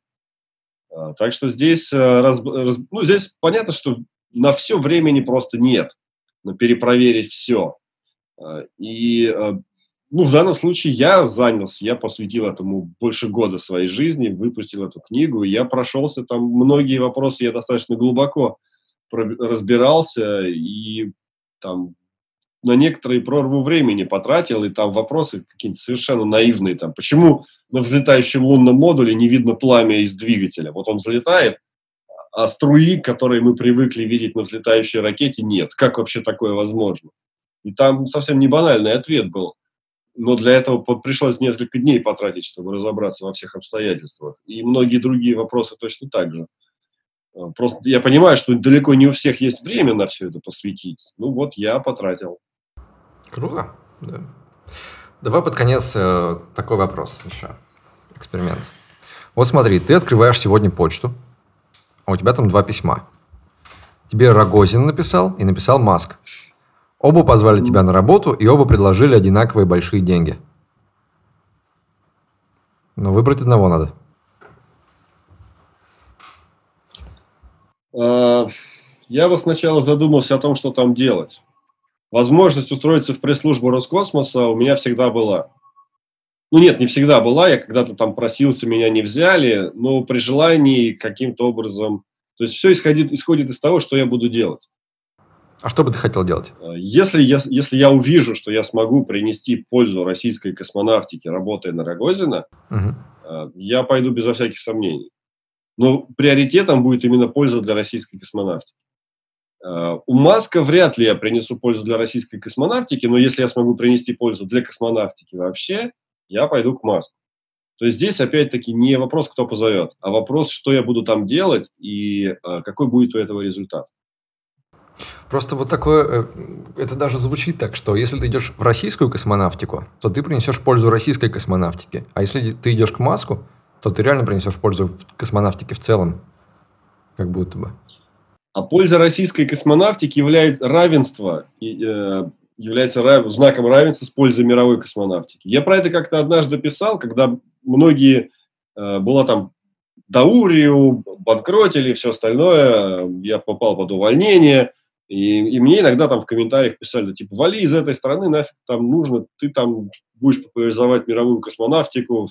A: А, так что здесь, э, раз, раз, ну, здесь понятно, что на все времени просто нет, но перепроверить все. А, и э, ну, в данном случае я занялся, я посвятил этому больше года своей жизни, выпустил эту книгу, я прошелся там, многие вопросы я достаточно глубоко разбирался, и там на некоторые прорву времени потратил, и там вопросы какие-то совершенно наивные. Там, почему на взлетающем лунном модуле не видно пламя из двигателя? Вот он взлетает, а струи, которые мы привыкли видеть на взлетающей ракете, нет. Как вообще такое возможно? И там совсем не банальный ответ был. Но для этого пришлось несколько дней потратить, чтобы разобраться во всех обстоятельствах. И многие другие вопросы точно так же. Просто я понимаю, что далеко не у всех есть время на все это посвятить. Ну вот я потратил.
B: Круто. Да. Давай под конец э, такой вопрос еще. Эксперимент. Вот смотри, ты открываешь сегодня почту, а у тебя там два письма. Тебе Рогозин написал и написал Маск. Оба позвали тебя на работу, и оба предложили одинаковые большие деньги. Но выбрать одного надо.
A: Я бы сначала задумался о том, что там делать. Возможность устроиться в пресс-службу Роскосмоса у меня всегда была. Ну нет, не всегда была, я когда-то там просился, меня не взяли, но при желании каким-то образом... То есть все исходит, исходит из того, что я буду делать.
B: А что бы ты хотел делать?
A: А, если я, если я увижу, что я смогу принести пользу российской космонавтике, работая на Рогозина, угу. я пойду безо всяких сомнений. Но приоритетом будет именно польза для российской космонавтики. А, у Маска вряд ли я принесу пользу для российской космонавтики, но если я смогу принести пользу для космонавтики вообще, я пойду к Маску. То есть здесь опять-таки не вопрос, кто позовет, а вопрос, что я буду там делать и а, какой будет у этого результат.
B: Просто вот такое, э, это даже звучит так, что если ты идешь в российскую космонавтику, то ты принесешь пользу российской космонавтике. А если ты идешь к Маску, то ты реально принесешь пользу в космонавтике в целом. Как будто бы.
A: А польза российской космонавтики является равенство, э, является рав, знаком равенства с пользой мировой космонавтики. Я про это как-то однажды писал, когда многие, э, была там Даурию, банкротили и все остальное, я попал под увольнение, и, и мне иногда там в комментариях писали, типа, вали из этой страны, нафиг там нужно, ты там будешь популяризовать мировую космонавтику,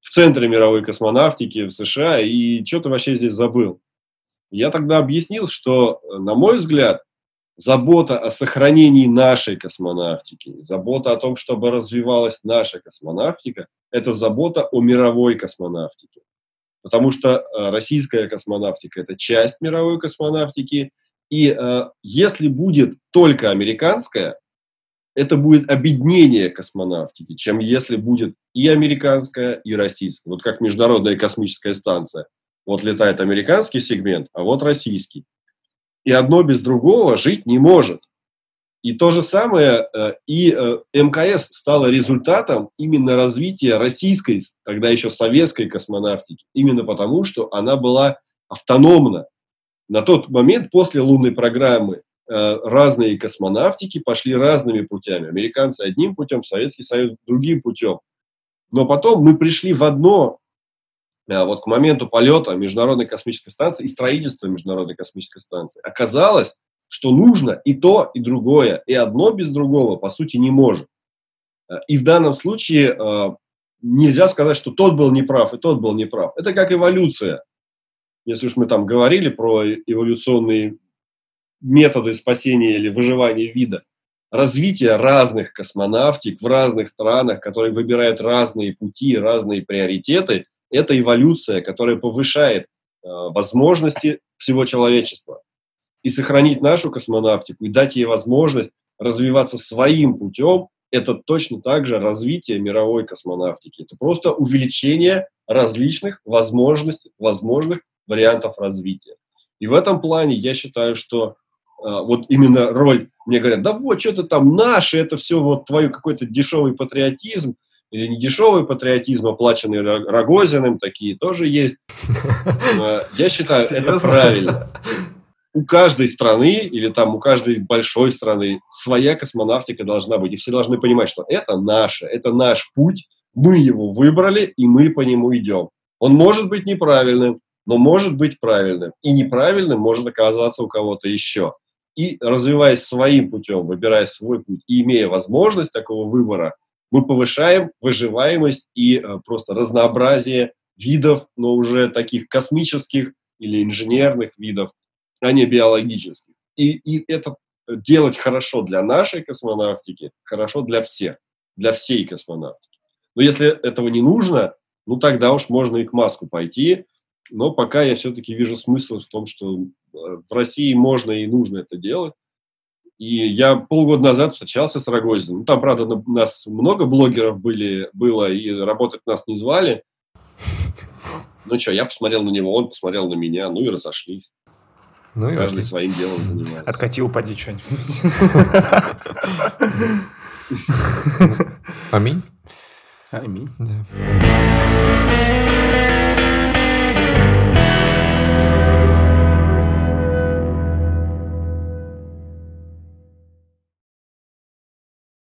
A: в центре мировой космонавтики в США, и что ты вообще здесь забыл? Я тогда объяснил, что, на мой взгляд, забота о сохранении нашей космонавтики, забота о том, чтобы развивалась наша космонавтика, это забота о мировой космонавтике. Потому что э, российская космонавтика – это часть мировой космонавтики, и э, если будет только американская, это будет объединение космонавтики, чем если будет и американская, и российская. Вот как Международная космическая станция. Вот летает американский сегмент, а вот российский. И одно без другого жить не может. И то же самое, э, и э, МКС стало результатом именно развития российской, тогда еще советской космонавтики, именно потому, что она была автономна. На тот момент, после лунной программы, разные космонавтики пошли разными путями. Американцы одним путем, Советский Союз другим путем. Но потом мы пришли в одно, э, вот к моменту полета Международной космической станции и строительства Международной космической станции. Оказалось, что нужно и то, и другое. И одно без другого, по сути, не может. Э, и в данном случае нельзя сказать, что тот был неправ, и тот был неправ. Это как эволюция. Если уж мы там говорили про эволюционные методы спасения или выживания вида, развитие разных космонавтик в разных странах, которые выбирают разные пути, разные приоритеты, это эволюция, которая повышает э, возможности всего человечества. И сохранить нашу космонавтику и дать ей возможность развиваться своим путем, это точно так же развитие мировой космонавтики. Это просто увеличение различных возможностей, возможных вариантов развития. И в этом плане я считаю, что вот именно роль, мне говорят, да вот, что-то там наше, это все вот твой какой-то дешевый патриотизм, или не дешевый патриотизм, оплаченный Рогозиным, такие тоже есть. А, я считаю, это правильно. У каждой страны или там у каждой большой страны своя космонавтика должна быть. И все должны понимать, что это наше, это наш путь, мы его выбрали, и мы по нему идем. Он может быть неправильным, но может быть правильным. И неправильным может оказаться у кого-то еще и развиваясь своим путем, выбирая свой путь и имея возможность такого выбора, мы повышаем выживаемость и э, просто разнообразие видов, но уже таких космических или инженерных видов, а не биологических. И, и это делать хорошо для нашей космонавтики, хорошо для всех, для всей космонавтики. Но если этого не нужно, ну тогда уж можно и к Маску пойти, но пока я все-таки вижу смысл в том, что э, в России можно и нужно это делать. И я полгода назад встречался с Рогозиным. Ну, там, правда, нас много блогеров были, было, и работать нас не звали. Ну что, я посмотрел на него, он посмотрел на меня, ну и разошлись. Ну и Каждый окей. своим делом занимается.
C: Откатил, поди что-нибудь.
B: Аминь.
C: Аминь. Да.